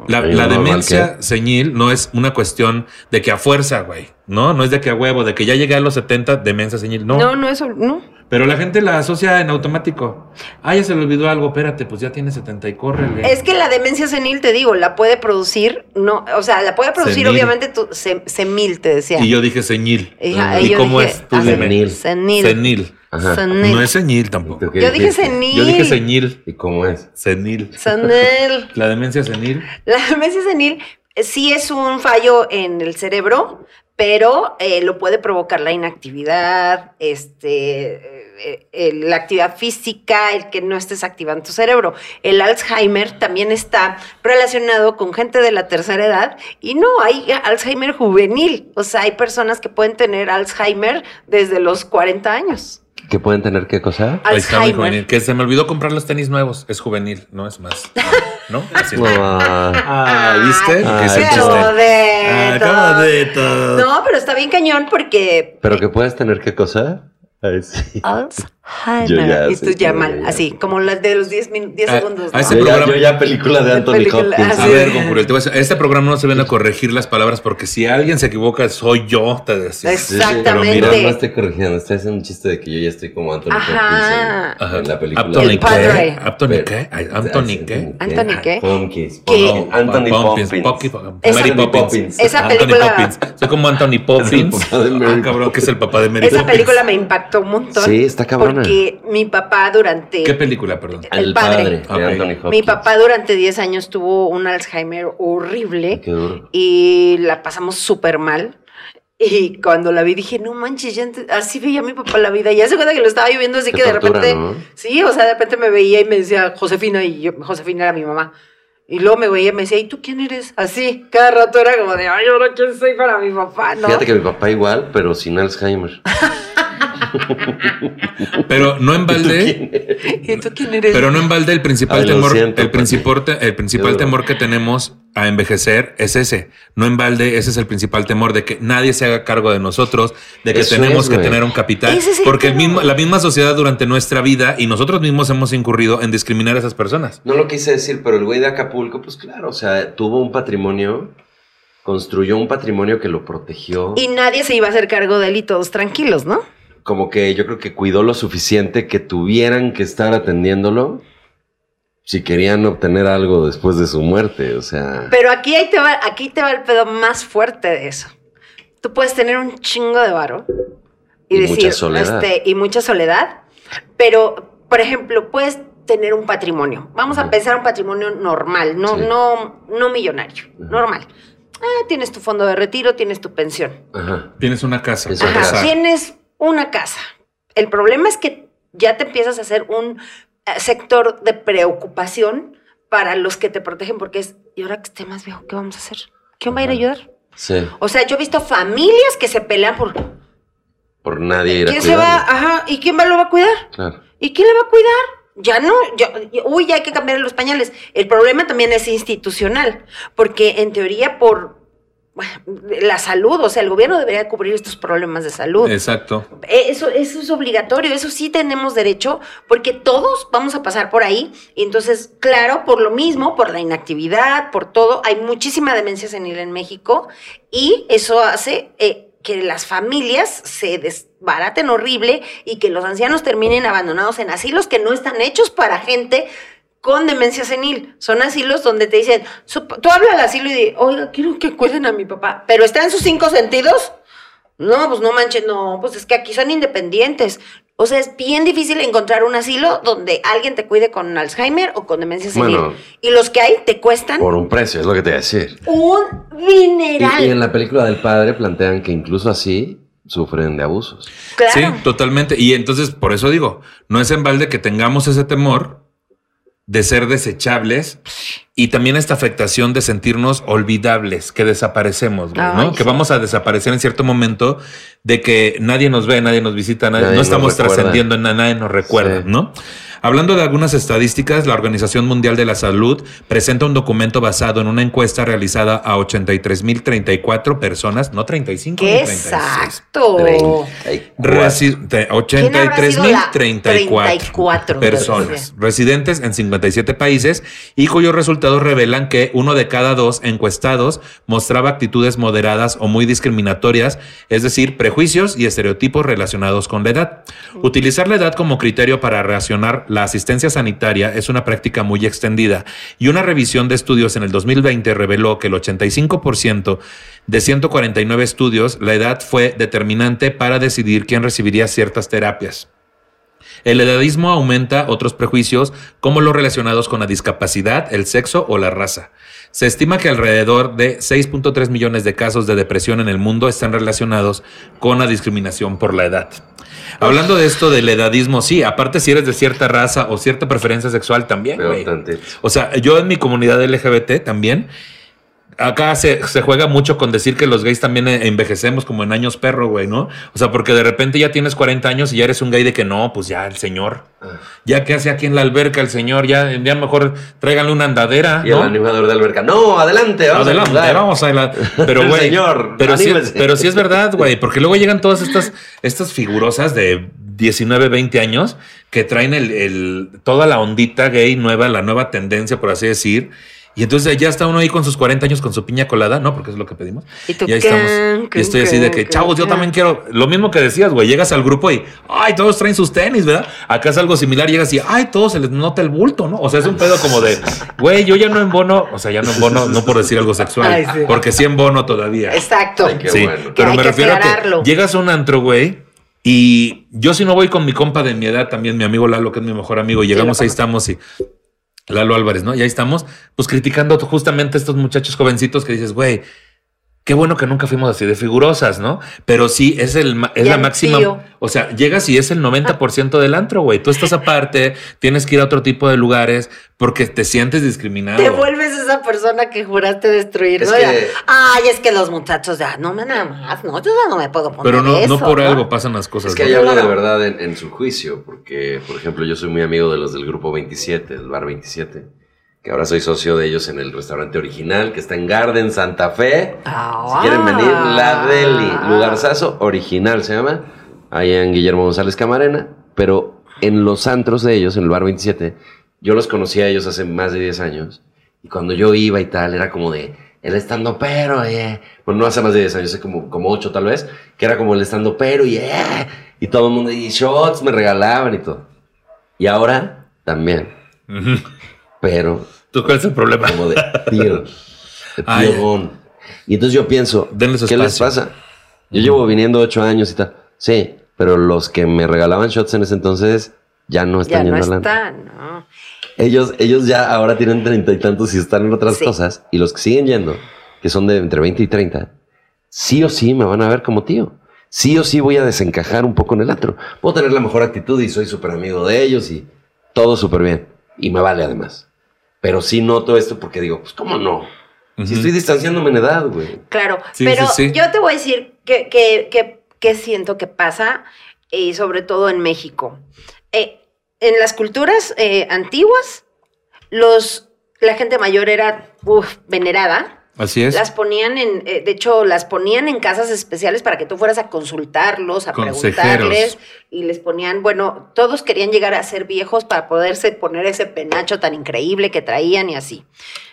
la, ¿Y la un normal demencia qué? señil no es una cuestión de que a fuerza, güey. No, no es de que a huevo, de que ya llegué a los 70, demencia señil. No. No, no, eso, no. Pero la gente la asocia en automático. Ah, ya se le olvidó algo, espérate, pues ya tiene 70 y corre. Es que la demencia senil, te digo, la puede producir, no, o sea, la puede producir Senil. obviamente tu se- semil, te decía. Y yo dije señil. ¿Y yo cómo dije, es? Tú ah. Senil. Senil. Senil. Ajá. Senil. No es señil tampoco. ¿Qué Yo dije senil. Yo dije señil. ¿Y cómo es? Senil. Senil. La demencia senil. La demencia senil sí es un fallo en el cerebro, pero eh, lo puede provocar la inactividad, este, eh, eh, la actividad física, el que no estés activando tu cerebro. El Alzheimer también está relacionado con gente de la tercera edad y no hay Alzheimer juvenil. O sea, hay personas que pueden tener Alzheimer desde los 40 años. ¿Qué pueden tener qué cosa? Ahí está muy Alzheimer. juvenil. Que se me olvidó comprar los tenis nuevos. Es juvenil, no es más. ¿No? Así. Ah, Ah, ¿viste? Que es. Ah, qué bonito. No, pero está bien cañón porque ¿Pero que puedes tener qué cosa? Ay, Alzheimer. Yo ya y tú ya. así, como las de los 10 min- 10 Ah, segundos. a ¿no? ese Yo ya, programa- yo ya película de Anthony película, Hopkins. A ver, Goncurel, te voy a decir, este programa no se viene a corregir las palabras porque si alguien se equivoca soy yo, te Sí, sí, pero Exactamente. mira, no estoy corrigiendo, estoy haciendo un chiste de que yo ya estoy como Anthony Ajá. Hopkins en, Ajá. en la película. Anthony El padre. qué? Anthony qué? Anthony qué? ¿Anthony qué? Hopkins. Anthony Poppins, Mary Anthony Poppins. Esa película-. Soy como Anthony Poppins. Es el papá de Mary Ah, cabrón, que es el papá de Mary Esa película me impactó un montón. Sí, está cabrona. Porque mi papá durante. ¿Qué película, perdón? El padre. Ok. de Anthony Hopkins. Mi papá durante 10 años tuvo un Alzheimer horrible Qué duro. y la pasamos súper mal. Y cuando la vi dije, no manches, ya así veía mi papá la vida. Y ya se cuenta que lo estaba viviendo, así Qué que de tortura, repente, ¿no? sí, o sea, de repente me veía y me decía Josefina, y yo, Josefina era mi mamá. Y luego me veía y me decía, ¿y tú quién eres? Así, cada rato era como de, ay, ahora quién soy para mi papá, ¿no? Fíjate que mi papá igual, pero sin Alzheimer. Pero no en balde, ¿Y tú quién eres? pero no en balde el principal Ay, temor, siento, el principal, te- el principal Qué duro. temor que tenemos a envejecer es ese. No en balde, ese es el principal temor de que nadie se haga cargo de nosotros, de que Eso tenemos es, que tener un capital, es porque el tema. mismo, la misma sociedad durante nuestra vida y nosotros mismos hemos incurrido en discriminar a esas personas. No lo quise decir, pero el güey de Acapulco, pues claro, o sea, tuvo un patrimonio, construyó un patrimonio que lo protegió. Y nadie se iba a hacer cargo de él y todos tranquilos, ¿no? Como que yo creo que cuidó lo suficiente que tuvieran que estar atendiéndolo si querían obtener algo después de su muerte, o sea. Pero aquí, ahí te va, aquí te va el pedo más fuerte de eso. Tú puedes tener un chingo de varo y, Y decir, mucha soledad. este, y mucha soledad, pero, por ejemplo, puedes tener un patrimonio. Vamos a pensar un patrimonio normal, no, Sí. no, no millonario, normal. Ah, tienes tu fondo de retiro, tienes tu pensión. Ajá. Tienes una casa. Tienes una casa. El problema es que ya te empiezas a hacer un eh, sector de preocupación para los que te protegen, porque es, ¿y ahora que esté más viejo, qué vamos a hacer? ¿Quién va a ir a ayudar? Sí, O sea, yo he visto familias que se pelean por por nadie ir a quién se va, ajá, ¿y quién va, lo va a cuidar? Claro. ¿Y quién le va a cuidar? Ya no, ya, uy, ya hay que cambiar los pañales. El problema también es institucional, porque en teoría por la salud, o sea, el gobierno debería cubrir estos problemas de salud. Exacto. Eh, Eso, eso es obligatorio, eso sí tenemos derecho, porque todos vamos a pasar por ahí. Y entonces, claro, por lo mismo, por la inactividad, por todo, hay muchísima demencia senil en México y eso hace eh, que las familias se desbaraten horrible y que los ancianos terminen abandonados en asilos que no están hechos para gente con demencia senil. Son asilos donde te dicen, tú hablas al asilo y di, oiga, quiero que cuiden a mi papá, pero está en sus cinco sentidos. No, pues no manches, no, pues es que aquí son independientes. O sea, es bien difícil encontrar un asilo donde alguien te cuide con Alzheimer o con demencia senil. Bueno. y los que hay te cuestan Por un precio, es lo que te iba a decir. un Y, dineral. y en la película del padre plantean que incluso así sufren de abusos. Claro. Sí, totalmente. Y entonces, por eso digo, no es en balde que tengamos ese temor de ser desechables y también esta afectación de sentirnos olvidables, que desaparecemos, güey, ¿no? Que vamos a desaparecer en cierto momento de que nadie nos ve, nadie nos visita, nadie, Nadie no nos estamos trascendiendo, na- nadie nos recuerda, Sí. ¿no? Hablando de algunas estadísticas, la Organización Mundial de la Salud presenta un documento basado en una encuesta realizada a 83.034 personas, no 35 ni ¡Qué 36. exacto! Resi- te- ¿Quién habrá sido la 83.034 34, personas residentes en 57 países y cuyos resultados revelan que uno de cada dos encuestados mostraba actitudes moderadas o muy discriminatorias, es decir, prejuicios y estereotipos relacionados con la edad. Utilizar la edad como criterio para relacionar la asistencia sanitaria es una práctica muy extendida y una revisión de estudios en el 2020 reveló que el 85% de 149 estudios, la edad fue determinante para decidir quién recibiría ciertas terapias. El edadismo aumenta otros prejuicios como los relacionados con la discapacidad, el sexo o la raza. Se estima que alrededor de 6.3 millones de casos de depresión en el mundo están relacionados con la discriminación por la edad. Hablando de esto del edadismo, sí, aparte si eres de cierta raza o cierta preferencia sexual también. Güey. O sea, yo en mi comunidad LGBT también, acá se, se juega mucho con decir que los gays también eh, envejecemos como en años perro, güey, ¿no? O sea, porque de repente ya tienes 40 años y ya eres un gay de que no, pues ya el señor. Ah. Ya que hace aquí en la alberca el señor, ya, ya mejor tráiganle una andadera, Y el animador de alberca. No, adelante, vamos Adelante, a vamos a la- Pero, güey. Señor, pero, sí, pero sí es verdad, güey. Porque luego llegan todas estas, estas figurosas de 19, 20 años que traen el, el- toda la ondita gay nueva, la nueva tendencia, por así decir. Y entonces ya está uno ahí con sus 40 años con su piña colada, ¿no? Porque es lo que pedimos. Y tú, y ahí can, estamos. can, Y estoy así de que, can, chavos, yo también quiero. Lo mismo que decías, güey. Llegas al grupo y, ay, todos traen sus tenis, ¿verdad? Acá es algo similar. Llegas y, ay, todos se les nota el bulto, ¿no? O sea, es un pedo como de, güey, yo ya no embono. O sea, ya no embono, no por decir algo sexual, Ay, sí. porque sí embono todavía. Exacto. Ay, qué sí, bueno. Pero me que refiero a que llegas a un antro, güey, y yo si no voy con mi compa de mi edad, también mi amigo Lalo, que es mi mejor amigo, y llegamos, ahí estamos y Lalo Álvarez, ¿no? Y ahí estamos, pues criticando justamente a estos muchachos jovencitos que dices, güey, qué bueno que nunca fuimos así de figurosas, ¿no? Pero sí, es, el, ma- es la el máxima. tío. O sea, llegas y es el 90% del antro, güey. Tú estás aparte, tienes que ir a otro tipo de lugares porque te sientes discriminado. Te vuelves esa persona que juraste destruir, Es ¿no? que- Ay, es que los muchachos ya, no me nada más, no, yo ya no me puedo poner Pero no, eso, no por algo pasan las cosas. Es que ¿no? hay algo de verdad en, en su juicio, porque, por ejemplo, yo soy muy amigo de los del grupo 27, del bar 27, que ahora soy socio de ellos en el restaurante original, que está en Garden, Santa Fe. Ah. Si quieren venir, La Deli, lugarzazo original se llama, ahí en Guillermo González Camarena, pero en los antros de ellos, en el bar 27, yo los conocí a ellos hace más de 10 años, y cuando yo iba y tal, era como de, el estando pero, eh. bueno, no hace más de 10 años, hace como, como 8 tal vez, que era como el estando pero, y eh, y todo el mundo, y shots me regalaban y todo. Y ahora también. pero ¿Tú cuál es el problema? como de tío, de tío. Y entonces yo pienso, Denle su ¿qué les pasa? Yo llevo viniendo ocho años y tal. Sí, pero los que me regalaban shots en ese entonces ya no Ya están no yendo al antro. está, no. Ellos, ellos ya ahora tienen treinta y tantos y están en otras Sí. cosas. Y los que siguen yendo, que son de entre 20 y 30, sí o sí me van a ver como tío. Sí o sí voy a desencajar un poco en el antro. Puedo tener la mejor actitud y soy súper amigo de ellos y todo súper bien. Y me vale además. Pero sí noto esto porque digo, pues cómo no. Si Ujú. estoy distanciándome en edad, güey. Claro, Sí, pero sí, sí. yo te voy a decir que, que, que, que siento que pasa, y sobre todo en México. Eh, en las culturas eh, antiguas, los, la gente mayor era uf, venerada. Así es. Las ponían en, eh, de hecho, las ponían en casas especiales para que tú fueras a consultarlos, a Consejeros. preguntarles, y les ponían, bueno, todos querían llegar a ser viejos para poderse poner ese penacho tan increíble que traían y así.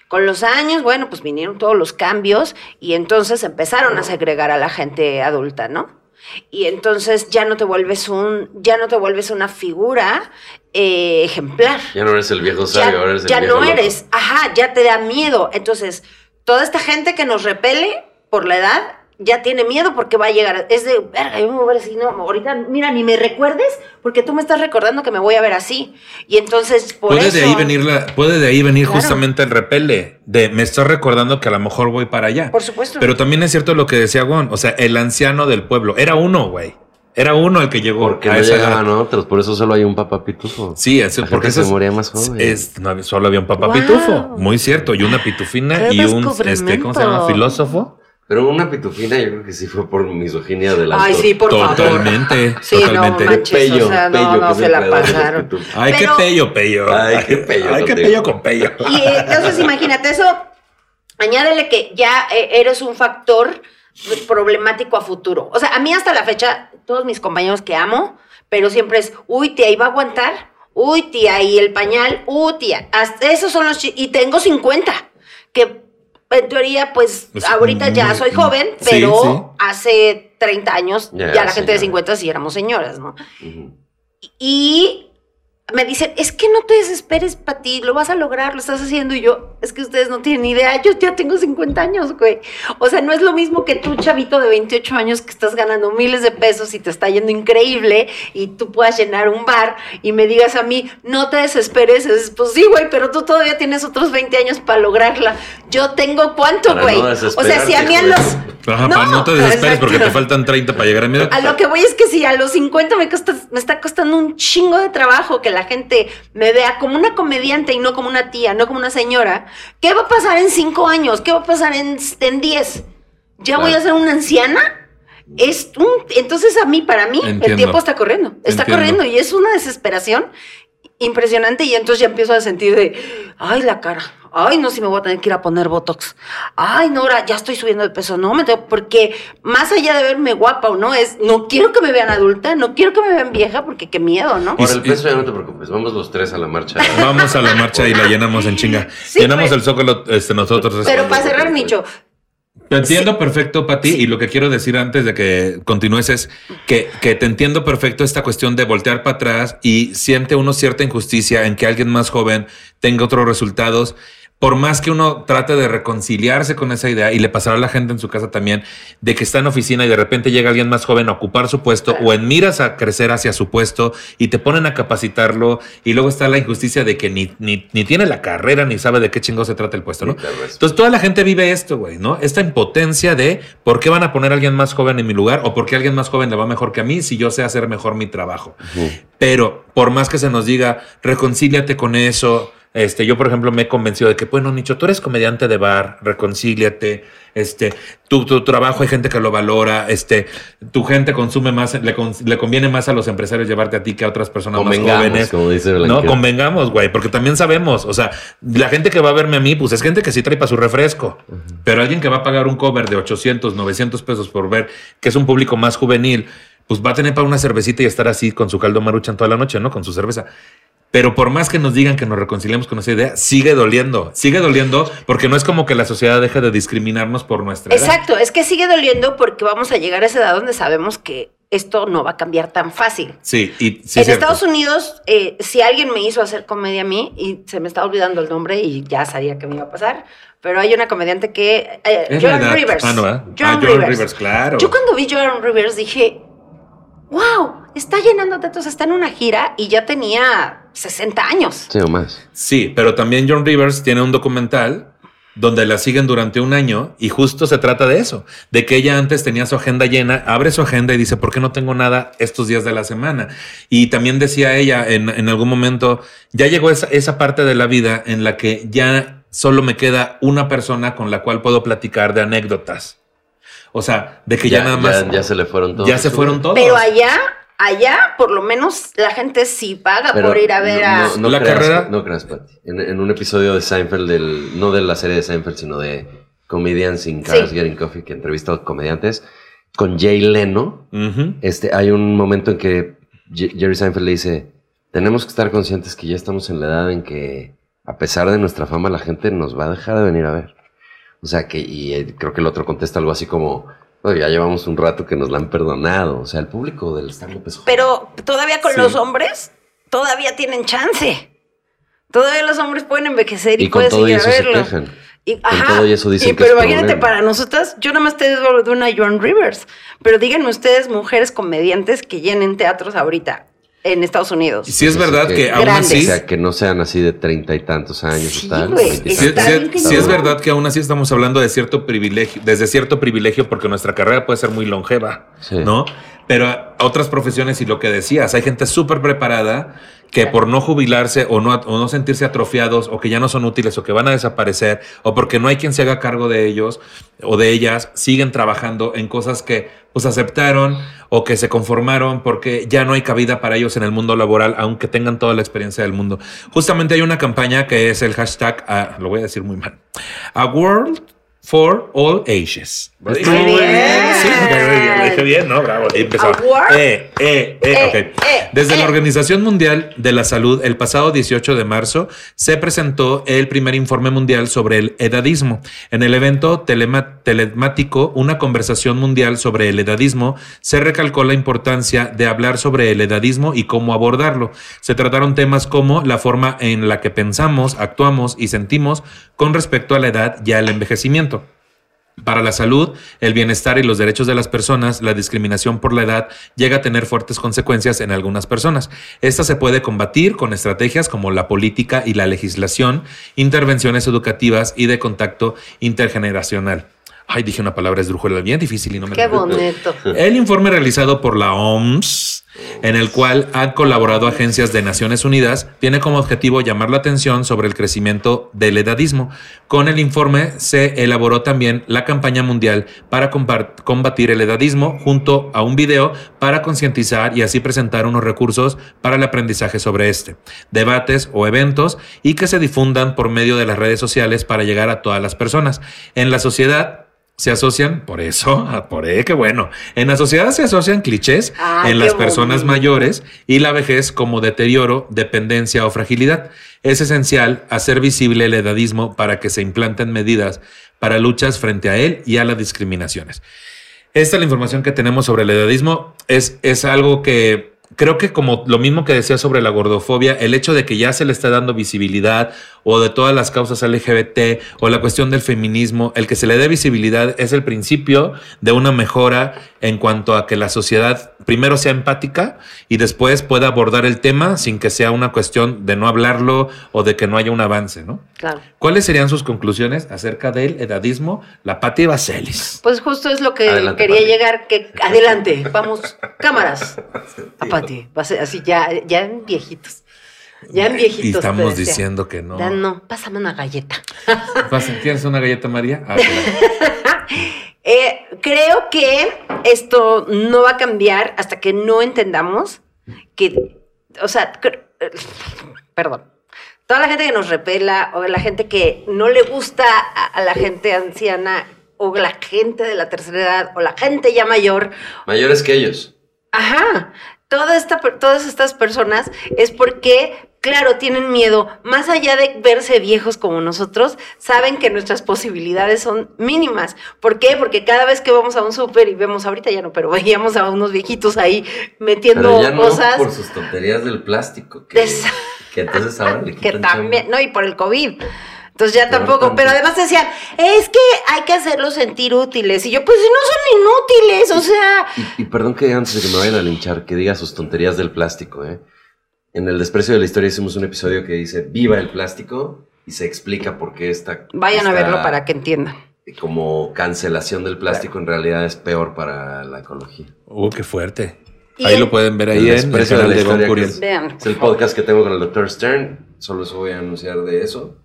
Con los años, bueno, pues vinieron todos los cambios y entonces empezaron a segregar a la gente adulta, ¿no? y entonces ya no te vuelves un, ya no te vuelves una figura eh, ejemplar. Ya no eres el viejo sabio, ya, ahora eres el ya viejo no loco. eres, ajá, ya te da miedo. Entonces, toda esta gente que nos repele por la edad ya tiene miedo porque va a llegar. Es de, verga, yo me voy a ver así, no, ahorita, mira, ni me recuerdes porque tú me estás recordando que me voy a ver así. Y entonces, por Puede eso. de ahí venir la, puede de ahí venir Claro. justamente el repele de me estás recordando que a lo mejor voy para allá. Por supuesto. Pero también es cierto lo que decía Gon, o sea, el anciano del pueblo era uno, güey. Era uno el que llegó Porque a no esa llegaban edad. otros, por eso solo hay un papá pitufo. Sí, es, La porque gente se eso es- moría más joven. es- no había- solo había un papá Wow. pitufo, muy cierto, y una pitufina y un este, ¿cómo se llama? filósofo. Pero una pitufina yo creo que sí fue por misoginia del Ay, autor. sí, por favor. Totalmente, Sí, totalmente. no manches, Pello, o sea, no, pello, no se la de pasaron. Ay, Pero- qué pello, pello. Ay, qué pello Ay, qué pello con pello. Y eh, entonces imagínate eso, añádele que ya eh, eres un factor problemático a futuro. O sea, a mí hasta la fecha, todos mis compañeros que amo, pero siempre es, uy, tía, ¿y va a aguantar? Uy, tía, y el pañal, uy, tía. Hasta esos son los... chi- Y tengo 50, que en teoría, pues, Pues, ahorita ya soy joven, sí, pero sí. hace 30 años, Ya, ya, la gente de señora. 50 sí éramos señoras, ¿no? Y me dicen, es que no te desesperes, Pati, lo vas a lograr, lo estás haciendo. Y yo, es que ustedes no tienen idea, yo ya tengo 50 años, güey. O sea, no es lo mismo que tú, chavito de 28 años, que estás ganando miles de pesos y te está yendo increíble y tú puedas llenar un bar y me digas a mí, no te desesperes. Es, pues sí, güey, pero tú todavía tienes otros 20 años para lograrla. Yo tengo cuánto, Para güey. no o sea, si a mí a los... Ajá, para no te desesperes exacto. porque te faltan 30 para llegar a mi edad. A lo que voy es que si a los 50 me, cuesta- me está costando un chingo de trabajo que la gente me vea como una comediante y no como una tía, no como una señora, ¿qué va a pasar en 5 años? ¿Qué va a pasar en, en 10? ¿Ya voy a ser una anciana? Es un, entonces a mí, para mí, Entiendo. el tiempo está corriendo. Está Entiendo. corriendo y es una desesperación impresionante y entonces ya empiezo a sentir de, ay, la cara, ay, no, si me voy a tener que ir a poner Botox, ay, no, ahora ya estoy subiendo de peso, no, me tengo, porque más allá de verme guapa o no, es, no quiero que me vean adulta, no quiero que me vean vieja, porque qué miedo, ¿no? Por el peso ya no te preocupes, vamos los tres a la marcha. Vamos a la marcha y la llenamos en chinga. Sí, llenamos pues. el zócalo este, nosotros. Pero para cerrar, Nicho, Te entiendo perfecto, Pati, y lo que quiero decir antes de que continúes es que, que te entiendo perfecto esta cuestión de voltear para atrás y siente uno cierta injusticia en que alguien más joven tenga otros resultados. Por más que uno trate de reconciliarse con esa idea y le pasará a la gente en su casa también de que está en oficina y de repente llega alguien más joven a ocupar su puesto o en miras a crecer hacia su puesto y te ponen a capacitarlo y luego está la injusticia de que ni, ni, ni tiene la carrera ni sabe de qué chingo se trata el puesto, ¿no? Entonces toda la gente vive esto, güey, ¿no? Esta impotencia de por qué van a poner a alguien más joven en mi lugar o por qué alguien más joven le va mejor que a mí si yo sé hacer mejor mi trabajo. Pero por más que se nos diga, reconcíliate con eso. Este, yo, por ejemplo, me he convencido de que, bueno, Nicho, tú eres comediante de bar, reconcíliate. Este, tu, tu trabajo hay gente que lo valora. Este, tu gente consume más, le, con- le conviene más a los empresarios llevarte a ti que a otras personas más jóvenes. como dice No, convengamos, güey, porque también sabemos, o sea, la gente que va a verme a mí, pues es gente que sí trae para su refresco, pero alguien que va a pagar un cover de 800, 900 pesos por ver, que es un público más juvenil, pues va a tener para una cervecita y estar así con su caldo maruchan toda la noche, ¿no? Con su cerveza. Pero por más que nos digan que nos reconciliemos con esa idea, sigue doliendo, sigue doliendo porque no es como que la sociedad deje de discriminarnos por nuestra edad. exacto, es que sigue doliendo porque vamos a llegar a esa edad donde sabemos que esto no va a cambiar tan fácil. Sí, y sí, en cierto. Estados Unidos, eh, si alguien me hizo hacer comedia a mí, y se me está olvidando el nombre y ya sabía que me iba a pasar, pero hay una comediante que... eh, edad. Rivers. Ah, no, ¿verdad? Joan Ah, Rivers. Rivers, claro. Yo cuando vi Joan Rivers dije, wow, está llenando tetos, está en una gira y ya tenía 60 años. Sí, o más. Sí, pero también John Rivers tiene un documental donde la siguen durante un año y justo se trata de eso, de que ella antes tenía su agenda llena, abre su agenda y dice, ¿por qué no tengo nada estos días de la semana? Y también decía ella en, en algún momento, ya llegó esa, esa parte de la vida en la que ya solo me queda una persona con la cual puedo platicar de anécdotas. O sea, de que ya, nada más... Ya, se le fueron todos. ya se fueron todos. Pero allá, allá, por lo menos la gente sí paga Pero por ir a ver a... no, no La creas, carrera- No creas, Pati. En, en un episodio de Seinfeld, del, no de la serie de Seinfeld, sino de Comedians in Cars Sí. Getting Coffee, que entrevista a comediantes, con Jay Leno, este, hay un momento en que Jerry Seinfeld le dice, tenemos que estar conscientes que ya estamos en la edad en que, a pesar de nuestra fama, la gente nos va a dejar de venir a ver. O sea que, y eh, creo que el otro contesta algo así como, No, ya llevamos un rato que nos la han perdonado. O sea, el público del stand-up es. Pero todavía con Sí. los hombres, todavía tienen chance. Todavía los hombres pueden envejecer y, Y con puedes todo y ir a eso se verlo. quejan. Y, Con todo y eso dicen y- que pero es imagínate, problema. para nosotras, yo nada más te digo de una Joan Rivers. Pero díganme ustedes, mujeres comediantes que llenen teatros ahorita en Estados Unidos. Y sí es verdad que- que aún así... O sea, que no sean así de treinta y tantos años Sí, y tal. güey, veintitantos. Sí, Está sí- bien sí cañón. es verdad que aún así estamos hablando de cierto privilegio, desde cierto privilegio, porque nuestra carrera puede ser muy longeva, Sí. ¿no? Pero otras profesiones y lo que decías, hay gente súper preparada que por no jubilarse o no, no sentirse atrofiados o que ya no son útiles o que van a desaparecer o porque no hay quien se haga cargo de ellos o de ellas, siguen trabajando en cosas que pues aceptaron o que se conformaron porque ya no hay cabida para ellos en el mundo laboral, aunque tengan toda la experiencia del mundo. Justamente hay una campaña que es el hashtag, ah, lo voy a decir muy mal, A World for All Ages. ¿Lo dije Muy bien. Sí, lo dije bien, ¿no? Bravo. Award. Eh, eh, eh, Eh, ok. eh, Desde la eh. Organización Mundial de la Salud, el pasado 18 de marzo, se presentó el primer informe mundial sobre el edadismo. En el evento telemático, una conversación mundial sobre el edadismo, se recalcó la importancia de hablar sobre el edadismo y cómo abordarlo. Se trataron temas como la forma en la que pensamos, actuamos y sentimos con respecto a la edad y al envejecimiento. Para la salud, el bienestar y los derechos de las personas, la discriminación por la edad llega a tener fuertes consecuencias en algunas personas. Esta se puede combatir con estrategias como la política y la legislación, intervenciones educativas y de contacto intergeneracional. Ay, dije una palabra esdrújula bien difícil y no me Qué bonito. el informe realizado por la OMS, en el cual han colaborado agencias de Naciones Unidas, tiene como objetivo llamar la atención sobre el crecimiento del edadismo. Con el informe se elaboró también la campaña mundial para combatir el edadismo junto a un video para concientizar y así presentar unos recursos para el aprendizaje sobre este, debates o eventos y que se difundan por medio de las redes sociales para llegar a todas las personas. En la sociedad se asocian, por eso, ah, por eh, qué bueno. En la sociedad se asocian clichés Ay, en las personas bonito. mayores y la vejez como deterioro, dependencia o fragilidad. Es esencial hacer visible el edadismo para que se implanten medidas para luchas frente a él y a las discriminaciones. Esta es la información que tenemos sobre el edadismo. Es, es algo que creo que como lo mismo que decía sobre la gordofobia, el hecho de que ya se le está dando visibilidad o de todas las causas LGBT o la cuestión del feminismo, el que se le dé visibilidad es el principio de una mejora en cuanto a que la sociedad primero sea empática y después pueda abordar el tema sin que sea una cuestión de no hablarlo o de que no haya un avance, ¿no? Claro. ¿Cuáles serían sus conclusiones acerca del edadismo? La Pati Vaselis. Pues justo es lo que Adelante, quería Pati. llegar. Que adelante, vamos, cámaras. A Pati, así ya, ya en viejitos. Ya en viejitos. Y estamos decía. diciendo que no. Dan, no, pásame una galleta. Pasa, ¿Quieres una galleta, María? Ah, claro. Eh, creo que esto no va a cambiar hasta que no entendamos que, o sea, cr- perdón, toda la gente que nos repela o la gente que no le gusta a, a la gente anciana o la gente de la tercera edad o la gente ya mayor, Mayores que ellos. Ajá. Toda esta, todas estas personas es porque, claro, tienen miedo. Más allá de verse viejos como nosotros, saben que nuestras posibilidades son mínimas. ¿Por qué? Porque cada vez que vamos a un súper y vemos, ahorita ya no, pero veíamos a unos viejitos ahí metiendo Pero ya no cosas. por sus tonterías del plástico. Que, entonces ahora le que también, no, y por el COVID. Entonces ya tampoco, pero además decían, es que hay que hacerlos sentir útiles. Y yo, pues si no son inútiles, o sea, Y, y perdón que antes de que me vayan a linchar, que diga sus tonterías del plástico, ¿eh? En el desprecio de la historia hicimos un episodio que dice Viva el plástico y se explica por qué esta. vayan a verlo para que entiendan. Como cancelación del plástico en realidad es peor para la ecología. Uh, qué fuerte. Ahí el- lo pueden ver ahí El en el desprecio de de Vean, es el podcast que tengo con el Dr. Stern. Solo eso voy a anunciar de eso.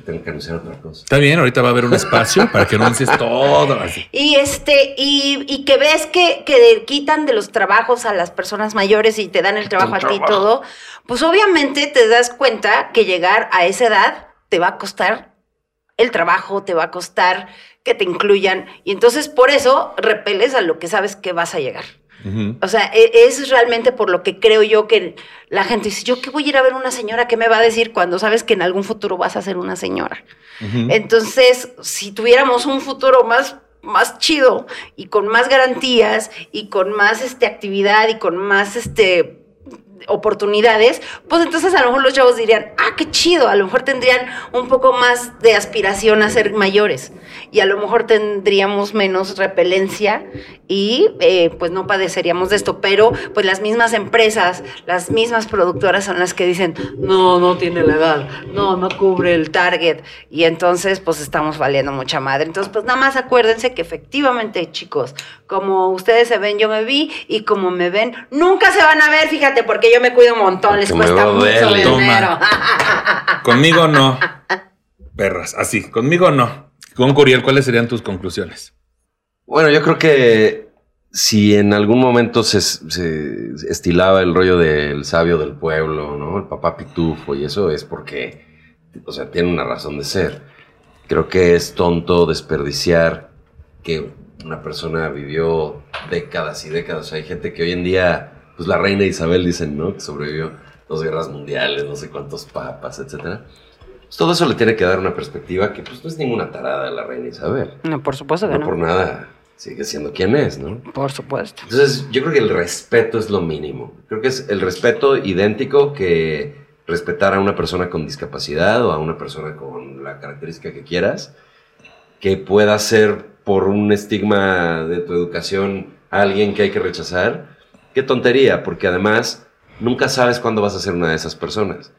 Porque tengo que anunciar otra cosa. Está bien, ahorita va a haber un espacio para que no anuncies todo. así. Y este, y, y que ves que, que quitan de los trabajos a las personas mayores y te dan el trabajo a ti y todo, pues obviamente te das cuenta que llegar a esa edad te va a costar el trabajo, te va a costar que te incluyan. Y entonces por eso repeles a lo que sabes que vas a llegar. O sea, e- es realmente por lo que creo yo que la gente dice, yo que voy a ir a ver una señora, ¿qué me va a decir cuando sabes que en algún futuro vas a ser una señora? Entonces, si tuviéramos un futuro más más chido y con más garantías y con más este actividad y con más este oportunidades, pues entonces a lo mejor los chavos dirían, ah, qué chido, a lo mejor tendrían un poco más de aspiración a ser mayores y a lo mejor tendríamos menos repelencia y eh, pues no padeceríamos de esto, pero pues las mismas empresas, las mismas productoras son las que dicen, no, no tiene la edad, no, no cubre el target y entonces pues estamos valiendo mucha madre. Entonces pues nada más acuérdense que efectivamente chicos, como ustedes se ven, yo me vi y como me ven, nunca se van a ver, fíjate, porque yo me cuido un montón, les cuesta mucho dinero. Conmigo no. Perras, así, conmigo no. Con Curiel, ¿cuáles serían tus conclusiones? Bueno, yo creo que si en algún momento se, se, estilaba el rollo del sabio del pueblo, ¿no? El papá pitufo y eso es porque, o sea, tiene una razón de ser. Creo que es tonto desperdiciar que una persona vivió décadas y décadas. hay gente que hoy en día, pues la reina Isabel dicen, ¿no? Que sobrevivió dos guerras mundiales, no sé cuántos papas, etcétera. Pues todo eso le tiene que dar una perspectiva que pues no es ninguna tarada la reina Isabel. No, por supuesto que no. no. por nada sigue siendo quien es, ¿no? Por supuesto. Entonces, yo creo que el respeto es lo mínimo. Creo que es el respeto idéntico que respetar a una persona con discapacidad o a una persona con la característica que quieras, que pueda ser por un estigma de tu educación alguien que hay que rechazar. Qué tontería, porque además nunca sabes cuándo vas a ser una de esas personas.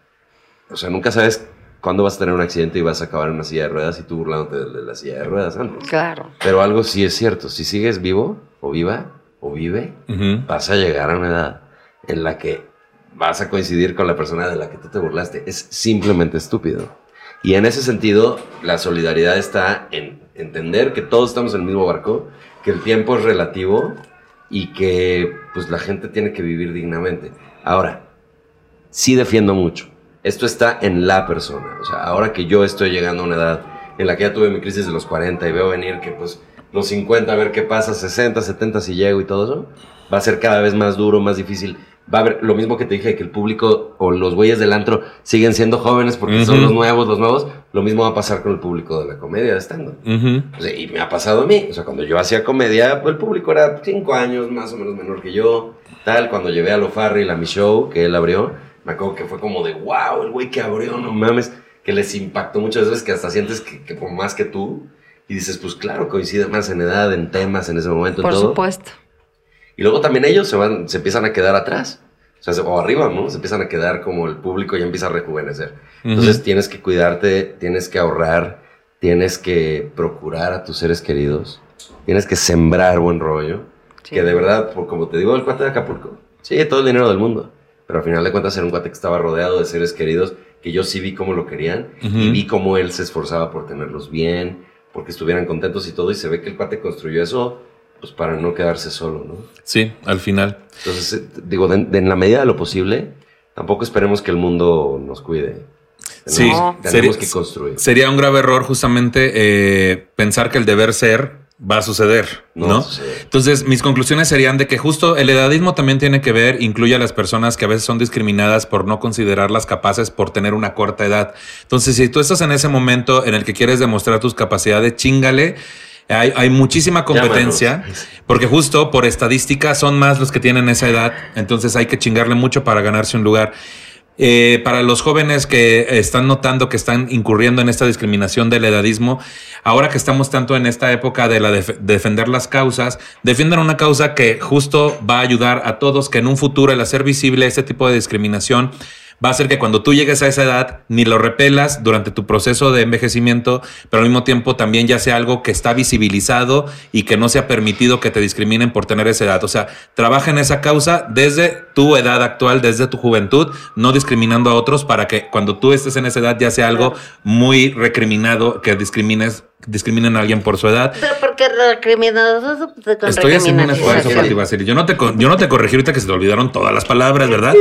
O sea, nunca sabes cuándo vas a tener un accidente y vas a acabar en una silla de ruedas y tú burlándote de la silla de ruedas antes. Claro. Pero algo sí es cierto, si sigues vivo o viva o vive, Ujú. vas a llegar a una edad en la que vas a coincidir con la persona de la que tú te burlaste. Es simplemente estúpido. Y en ese sentido, la solidaridad está en entender que todos estamos en el mismo barco, que el tiempo es relativo y que pues la gente tiene que vivir dignamente. Ahora, sí defiendo mucho. Esto está en la persona. O sea, ahora que yo estoy llegando a una edad en la que ya tuve mi crisis de los 40 y veo venir que pues los 50 a ver qué pasa, 60, 70 si llego y todo eso, va a ser cada vez más duro, más difícil. Va a haber lo mismo que te dije, que el público o los güeyes del antro siguen siendo jóvenes porque son los nuevos, los nuevos. Lo mismo va a pasar con el público de la comedia de o sea, y me ha pasado a mí. O sea, cuando yo hacía comedia, pues el público era cinco años más o menos menor que yo. Tal, cuando llevé a Lo Farrell a mi show, que él abrió, me acuerdo que fue como de, wow, el güey que abrió, no mames. Que les impactó muchas veces que hasta sientes que, que por más que tú. Y dices, pues claro, coincide más en edad, en temas, en ese momento, en Por todo. supuesto. Y luego también ellos se van, se empiezan a quedar atrás. O sea, se- o arriba, ¿no? Se empiezan a quedar como el público ya empieza a rejuvenecer. Entonces tienes que cuidarte, tienes que ahorrar, tienes que procurar a tus seres queridos, tienes que sembrar buen rollo. Sí. Que de verdad, por, como te digo, el cuate de Acapulco, sí, todo el dinero del mundo. Pero al final de cuentas era un cuate que estaba rodeado de seres queridos que yo sí vi cómo lo querían y vi cómo él se esforzaba por tenerlos bien, porque estuvieran contentos y todo. Y se ve que el cuate construyó eso pues para no quedarse solo, ¿no? Sí, al final. Entonces, eh, digo, de- de- en la medida de lo posible, tampoco esperemos que el mundo nos cuide. Sí, Tenemos, sería- tenemos que construir. Sería un grave error justamente eh, pensar que el deber ser va a suceder, No ¿no? suceder. Entonces, mis conclusiones serían de que justo el edadismo también tiene que ver, incluye a las personas que a veces son discriminadas por no considerarlas capaces por tener una corta edad. Entonces, si tú estás en ese momento en el que quieres demostrar tus capacidades, chingale. Hay, hay muchísima competencia, Llámanos. porque justo por estadística son más los que tienen esa edad, entonces hay que chingarle mucho para ganarse un lugar. Eh, para los jóvenes que están notando que están incurriendo en esta discriminación del edadismo, ahora que estamos tanto en esta época de la def- defender las causas, defiendan una causa que justo va a ayudar a todos que en un futuro el hacer visible este tipo de discriminación va a hacer que cuando tú llegues a esa edad ni lo repelas durante tu proceso de envejecimiento, pero al mismo tiempo también ya sea algo que está visibilizado y que no sea permitido que te discriminen por tener esa edad. O sea, trabaja en esa causa desde tu edad actual, desde tu juventud, no discriminando a otros para que cuando tú estés en esa edad ya sea algo muy recriminado que discrimines discriminen a alguien por su edad. Pero porque recriminados con Estoy haciendo un esfuerzo, recriminación. Pati Basili. Yo no te yo no te corregí ahorita que se te olvidaron todas las palabras, ¿verdad?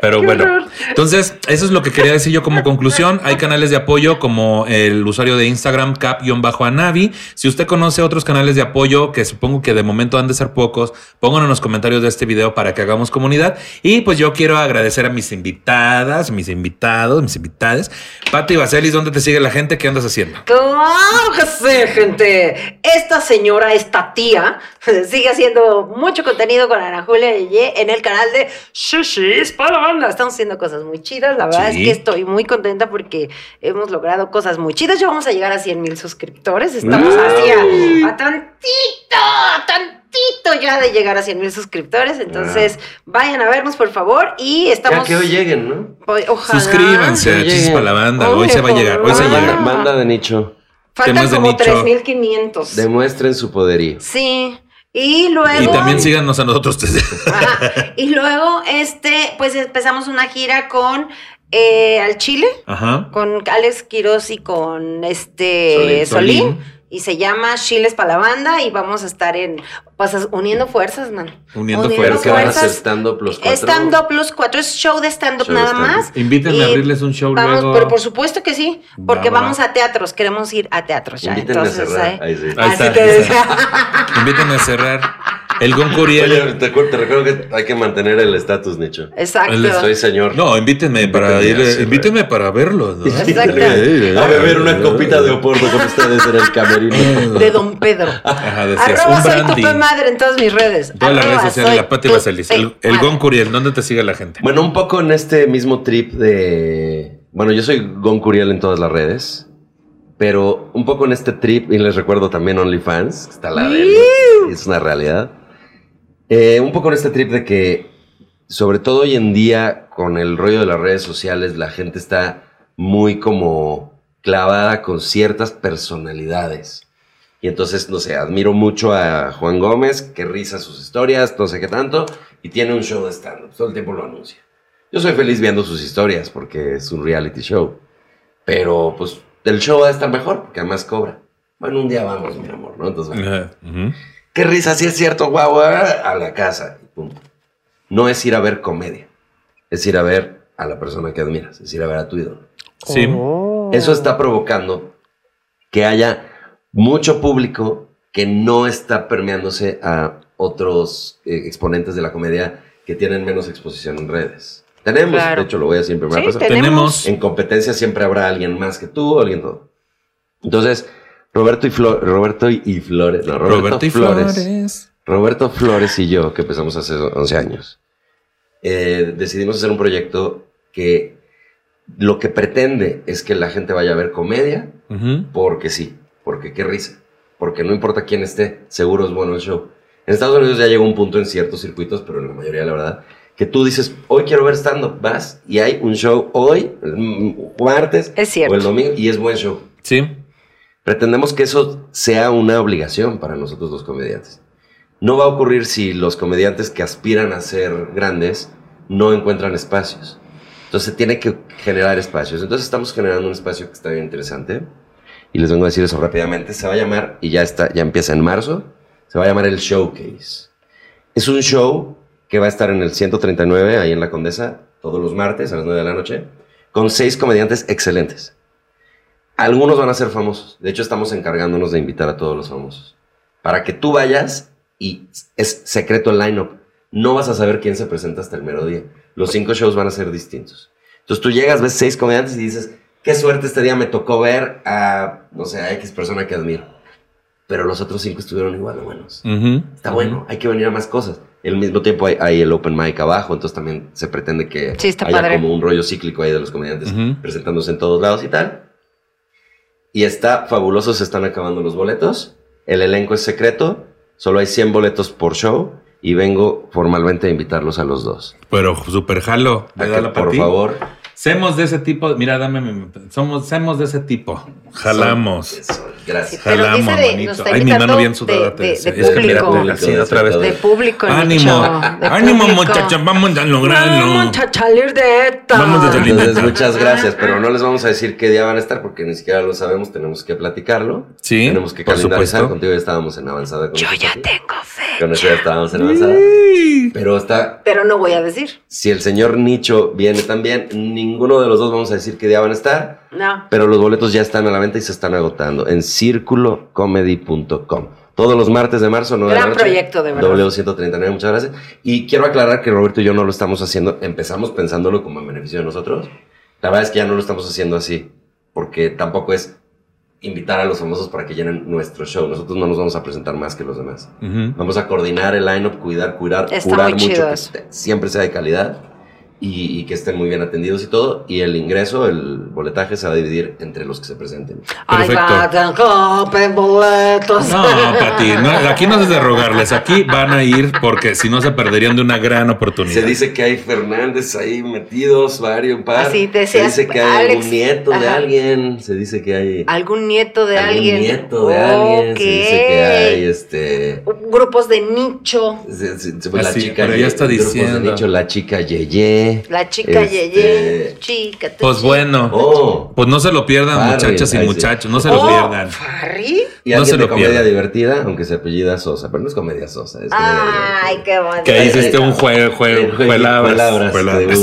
Pero bueno. Entonces, eso es lo que quería decir yo como conclusión. Hay canales de apoyo como el usuario de Instagram cap-anavi. Si usted conoce otros canales de apoyo, que supongo que de momento han de ser pocos, pónganlo en los comentarios de este video para que hagamos comunidad. Y pues yo quiero agradecer a mis invitadas, mis invitados, mis invitadas. Pati Vaselis, ¿dónde te sigue la gente? ¿Qué andas haciendo? ¡Claro! Sí, gente. Esta señora, esta tía, sigue haciendo mucho contenido con Ana Julia Yeye en el canal de Shishis para la banda. Estamos haciendo cosas muy chidas. La verdad Sí. es que estoy muy contenta porque hemos logrado cosas muy chidas. Ya vamos a llegar a 100 mil suscriptores. Estamos así a, a tantito, a tantito ya de llegar a 100 mil suscriptores. Entonces, vayan a vernos, por favor. Y Ya estamos. que hoy lleguen, ¿no? Ojalá. Suscríbanse a para la banda. Hoy se va a llegar. Hoy se ojalá. llega. Banda de nicho. Faltan Temas de como nicho. 3500. Demuestren su poderío. Sí. Y luego. Y también síganos a nosotros. Ajá. Y luego, este, pues empezamos una gira con eh, al Chile, Ajá. con Alex Quiroz y con este Solín. Solín. Solín. Y se llama Chiles para la banda y vamos a estar en, pues uniendo fuerzas, man. Uniendo Pero fuerzas. van a hacer stand-up los cuatro. Stand-up los cuatro, es show de stand-up Show de nada stand-up. más. Invítenme a Y abrirles un show vamos, luego. Pero por supuesto que sí, porque Va, va, vamos va. a teatros, queremos ir a teatros ya. Invítenme a Entonces, cerrar. ahí- Ahí sí. Ahí así está. te. Invítenme a cerrar. El Gon Oye, Curiel. te, te recuerdo que hay que mantener el estatus, Nicho. Exacto. Soy señor. No, invítenme para ir. a cerrar. Invítenme para verlo. ¿no? Exacto. A beber una copita de oporto con ustedes en el camerino. De Don Pedro. Ajá, decías. Arroba Un soy tu madre en todas mis redes. Todas las redes sociales, la Pati Vaselis. El, el madre. Gon Curiel, ¿dónde te sigue la gente? Bueno, un poco en este mismo trip de. Bueno, yo soy Gon Curiel en todas las redes. Pero un poco en este trip, y les recuerdo también OnlyFans, que está la de es una realidad. Eh, un poco en este trip de que, sobre todo hoy en día, con el rollo de las redes sociales, la gente está muy como clavada con ciertas personalidades. Y entonces, no sé, admiro mucho a Juan Gómez, que risa sus historias, no sé qué tanto, y tiene un show de stand-up, todo el tiempo lo anuncia. Yo soy feliz viendo sus historias porque es un reality show. Pero, pues, el show va a estar mejor porque además cobra. Bueno, un día vamos, mi amor, ¿no? Entonces, bueno, Ajá, ujú. qué risa, sí es cierto, guau, guau, a la casa. y punto. No es ir a ver comedia, es ir a ver a la persona que admiras, es ir a ver a tu ídolo. Sí. Oh. Eso está provocando que haya mucho público que no está permeándose a otros eh, exponentes de la comedia que tienen menos exposición en redes. Tenemos, Claro. de hecho lo voy a decir en primera Sí, persona. tenemos. En competencia siempre habrá alguien más que tú, alguien todo. Entonces, Roberto y Flo- Roberto y y Flores, no, Roberto, Roberto y Flores, Flores. Roberto Flores y yo, que empezamos hace 11 años, eh, decidimos hacer un proyecto que lo que pretende es que la gente vaya a ver comedia porque sí, porque qué risa, porque no importa quién esté, seguro es bueno el show. En Estados Unidos ya llegó un punto en ciertos circuitos, pero en la mayoría, la verdad, que tú dices, hoy quiero ver stand-up, vas y hay un show hoy, martes Es cierto. o el domingo, y es buen show. Sí. Pretendemos que eso sea una obligación para nosotros los comediantes. No va a ocurrir si los comediantes que aspiran a ser grandes no encuentran espacios. Entonces tiene que generar espacios. Entonces estamos generando un espacio que está bien interesante. Y les vengo a decir eso rápidamente. Se va a llamar, y ya está, ya empieza en marzo, se va a llamar el Showcase. Es un show que va a estar en el 139, ahí en la Condesa, todos los martes a las 9 de la noche, con seis comediantes excelentes. Algunos van a ser famosos. De hecho, estamos encargándonos de invitar a todos los famosos. Para que tú vayas y es secreto el lineup. No vas a saber quién se presenta hasta el mero día. Los cinco shows van a ser distintos. Entonces tú llegas, ves seis comediantes y dices, qué suerte este día me tocó ver a, no sé, a X persona que admiro. Pero los otros cinco estuvieron igual de buenos. Ujú. Está bueno, hay que venir a más cosas. Al mismo tiempo hay, hay el open mic abajo, entonces también se pretende que Sí, está haya padre. como un rollo cíclico ahí de los comediantes Ujú. presentándose en todos lados y tal. Y está fabuloso, se están acabando los boletos. El elenco es secreto, solo hay 100 boletos por show y vengo formalmente a invitarlos a los dos. Pero super jalo. A que, ¿verdad, por Pati? favor. Semos de ese tipo. Mira, dame. mi- Somos, semos de ese tipo. Jalamos. Eso, gracias. Jalamos, de- manito. Ay, mi mano bien de- sudada. de- decía. de Es que mira, público. así otra vez. De público, Ánimo. De Ánimo, muchachos. Vamos a lograrlo. Vamos a salir de esta. Vamos a salir. Entonces, muchas gracias, pero no les vamos a decir qué día van a estar porque ni siquiera lo sabemos, tenemos que platicarlo. Sí, Tenemos que por calendarizar. supuesto. Contigo ya estábamos en avanzada. Con Yo ya tengo fe. Con eso ya estábamos en avanzada. Pero está Pero no voy a decir. Si el señor Nicho viene también, ninguno de los dos vamos a decir qué día van a estar, No. pero los boletos ya están a la venta y se están agotando en circulocomedy.com. Todos los martes de marzo, 9 de la Gran noche. proyecto, de verdad. W139, muchas gracias. Y quiero aclarar que Roberto y yo no lo estamos haciendo, empezamos pensándolo como en beneficio de nosotros. La verdad es que ya no lo estamos haciendo así, porque tampoco es invitar a los famosos para que llenen nuestro show. Nosotros no nos vamos a presentar más que los demás. Vamos a coordinar el line-up, cuidar, cuidar, Está curar mucho, que siempre sea de calidad y, y que estén muy bien atendidos y todo. Y el ingreso, el boletaje se va a dividir entre los que se presenten. Ay, Perfecto. compren boletos. No, Pati, no, aquí no es de rogarles, aquí van a ir porque si no se perderían de una gran oportunidad. Se dice que hay Fernández ahí metidos, varios, un par. Así se dice que hay Alex. un nieto de alguien. Se dice que hay Algún nieto de algún alguien. nieto de alguien. Se dice que hay este. Grupos de nicho. se- se- se- Ah, la sí, chica pero ya está grupos de diciendo. nicho, la chica Yeye. La chica Este, Yeye. Chica. Pues bueno, Oh. pues no se lo pierdan, Farri, muchachas y muchachos, no se lo Oh, pierdan. Farri. Y No se de lo comedia pierdan. divertida, aunque se apellida Sosa, pero no es comedia Sosa, es comedia Ay, divertida. qué bonito. Que hiciste un juego, juego, palabras. Palabras.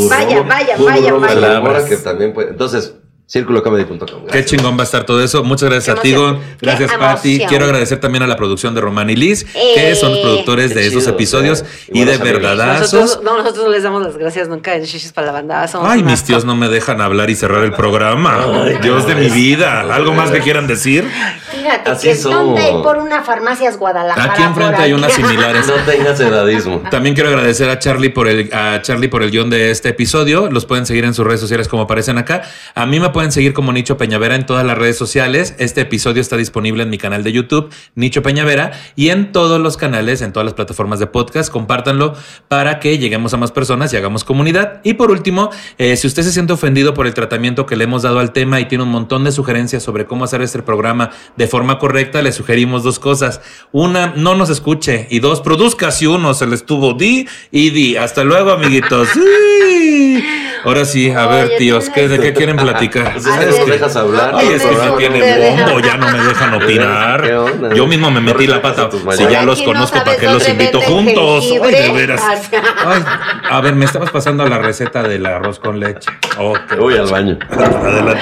Vaya, vaya, vaya, vaya. palabras Palabras. que también puede- Entonces, círculocomedy.com. Qué chingón va a estar todo eso. Muchas gracias Qué a ti, emoción. Gon. Qué Gracias, Pati. emoción. Quiero agradecer también a la producción de Román y Liz, que Eh, son los productores de esos chido, episodios eh. y de verdadazos. Nosotros, no, nosotros no les damos las gracias nunca en Shishis para la banda. Somos Ay, mis tíos no me dejan hablar y cerrar el programa. Ay, Dios de mi es- vida. ¿Algo más que quieran decir? Fíjate Así que somos. ¿dónde hay por una farmacias Guadalajara? Aquí enfrente hay unas similares. No tengas edadismo. También quiero agradecer a Charlie por el a Charlie por el guion de este episodio. Los pueden seguir en sus redes sociales como aparecen acá. A mí me pueden seguir como Nicho Peñavera en todas las redes sociales. Este episodio está disponible en mi canal de YouTube, Nicho Peñavera, y en todos los canales, en todas las plataformas de podcast. Compártanlo para que lleguemos a más personas y hagamos comunidad. Y por último, eh, si usted se siente ofendido por el tratamiento que le hemos dado al tema y tiene un montón de sugerencias sobre cómo hacer este programa de forma correcta, le sugerimos dos cosas. Una, no nos escuche. Y dos, produzca si uno se le estuvo di y di. Hasta luego, amiguitos. Sí. Ahora sí, a ver, Oye, tíos, ¿qué, ¿de qué quieren platicar? Pues no que- dejas hablar. Ay, es que Ustedes. tiene bombo, ya no me dejan opinar. ¿Qué onda? Yo mismo me metí la pata. Si ya los conozco, ¿para qué los invito juntos? Ay, de veras. Ay, a ver, me estabas pasando la receta del arroz con leche. Oh, Voy al baño. Adelante.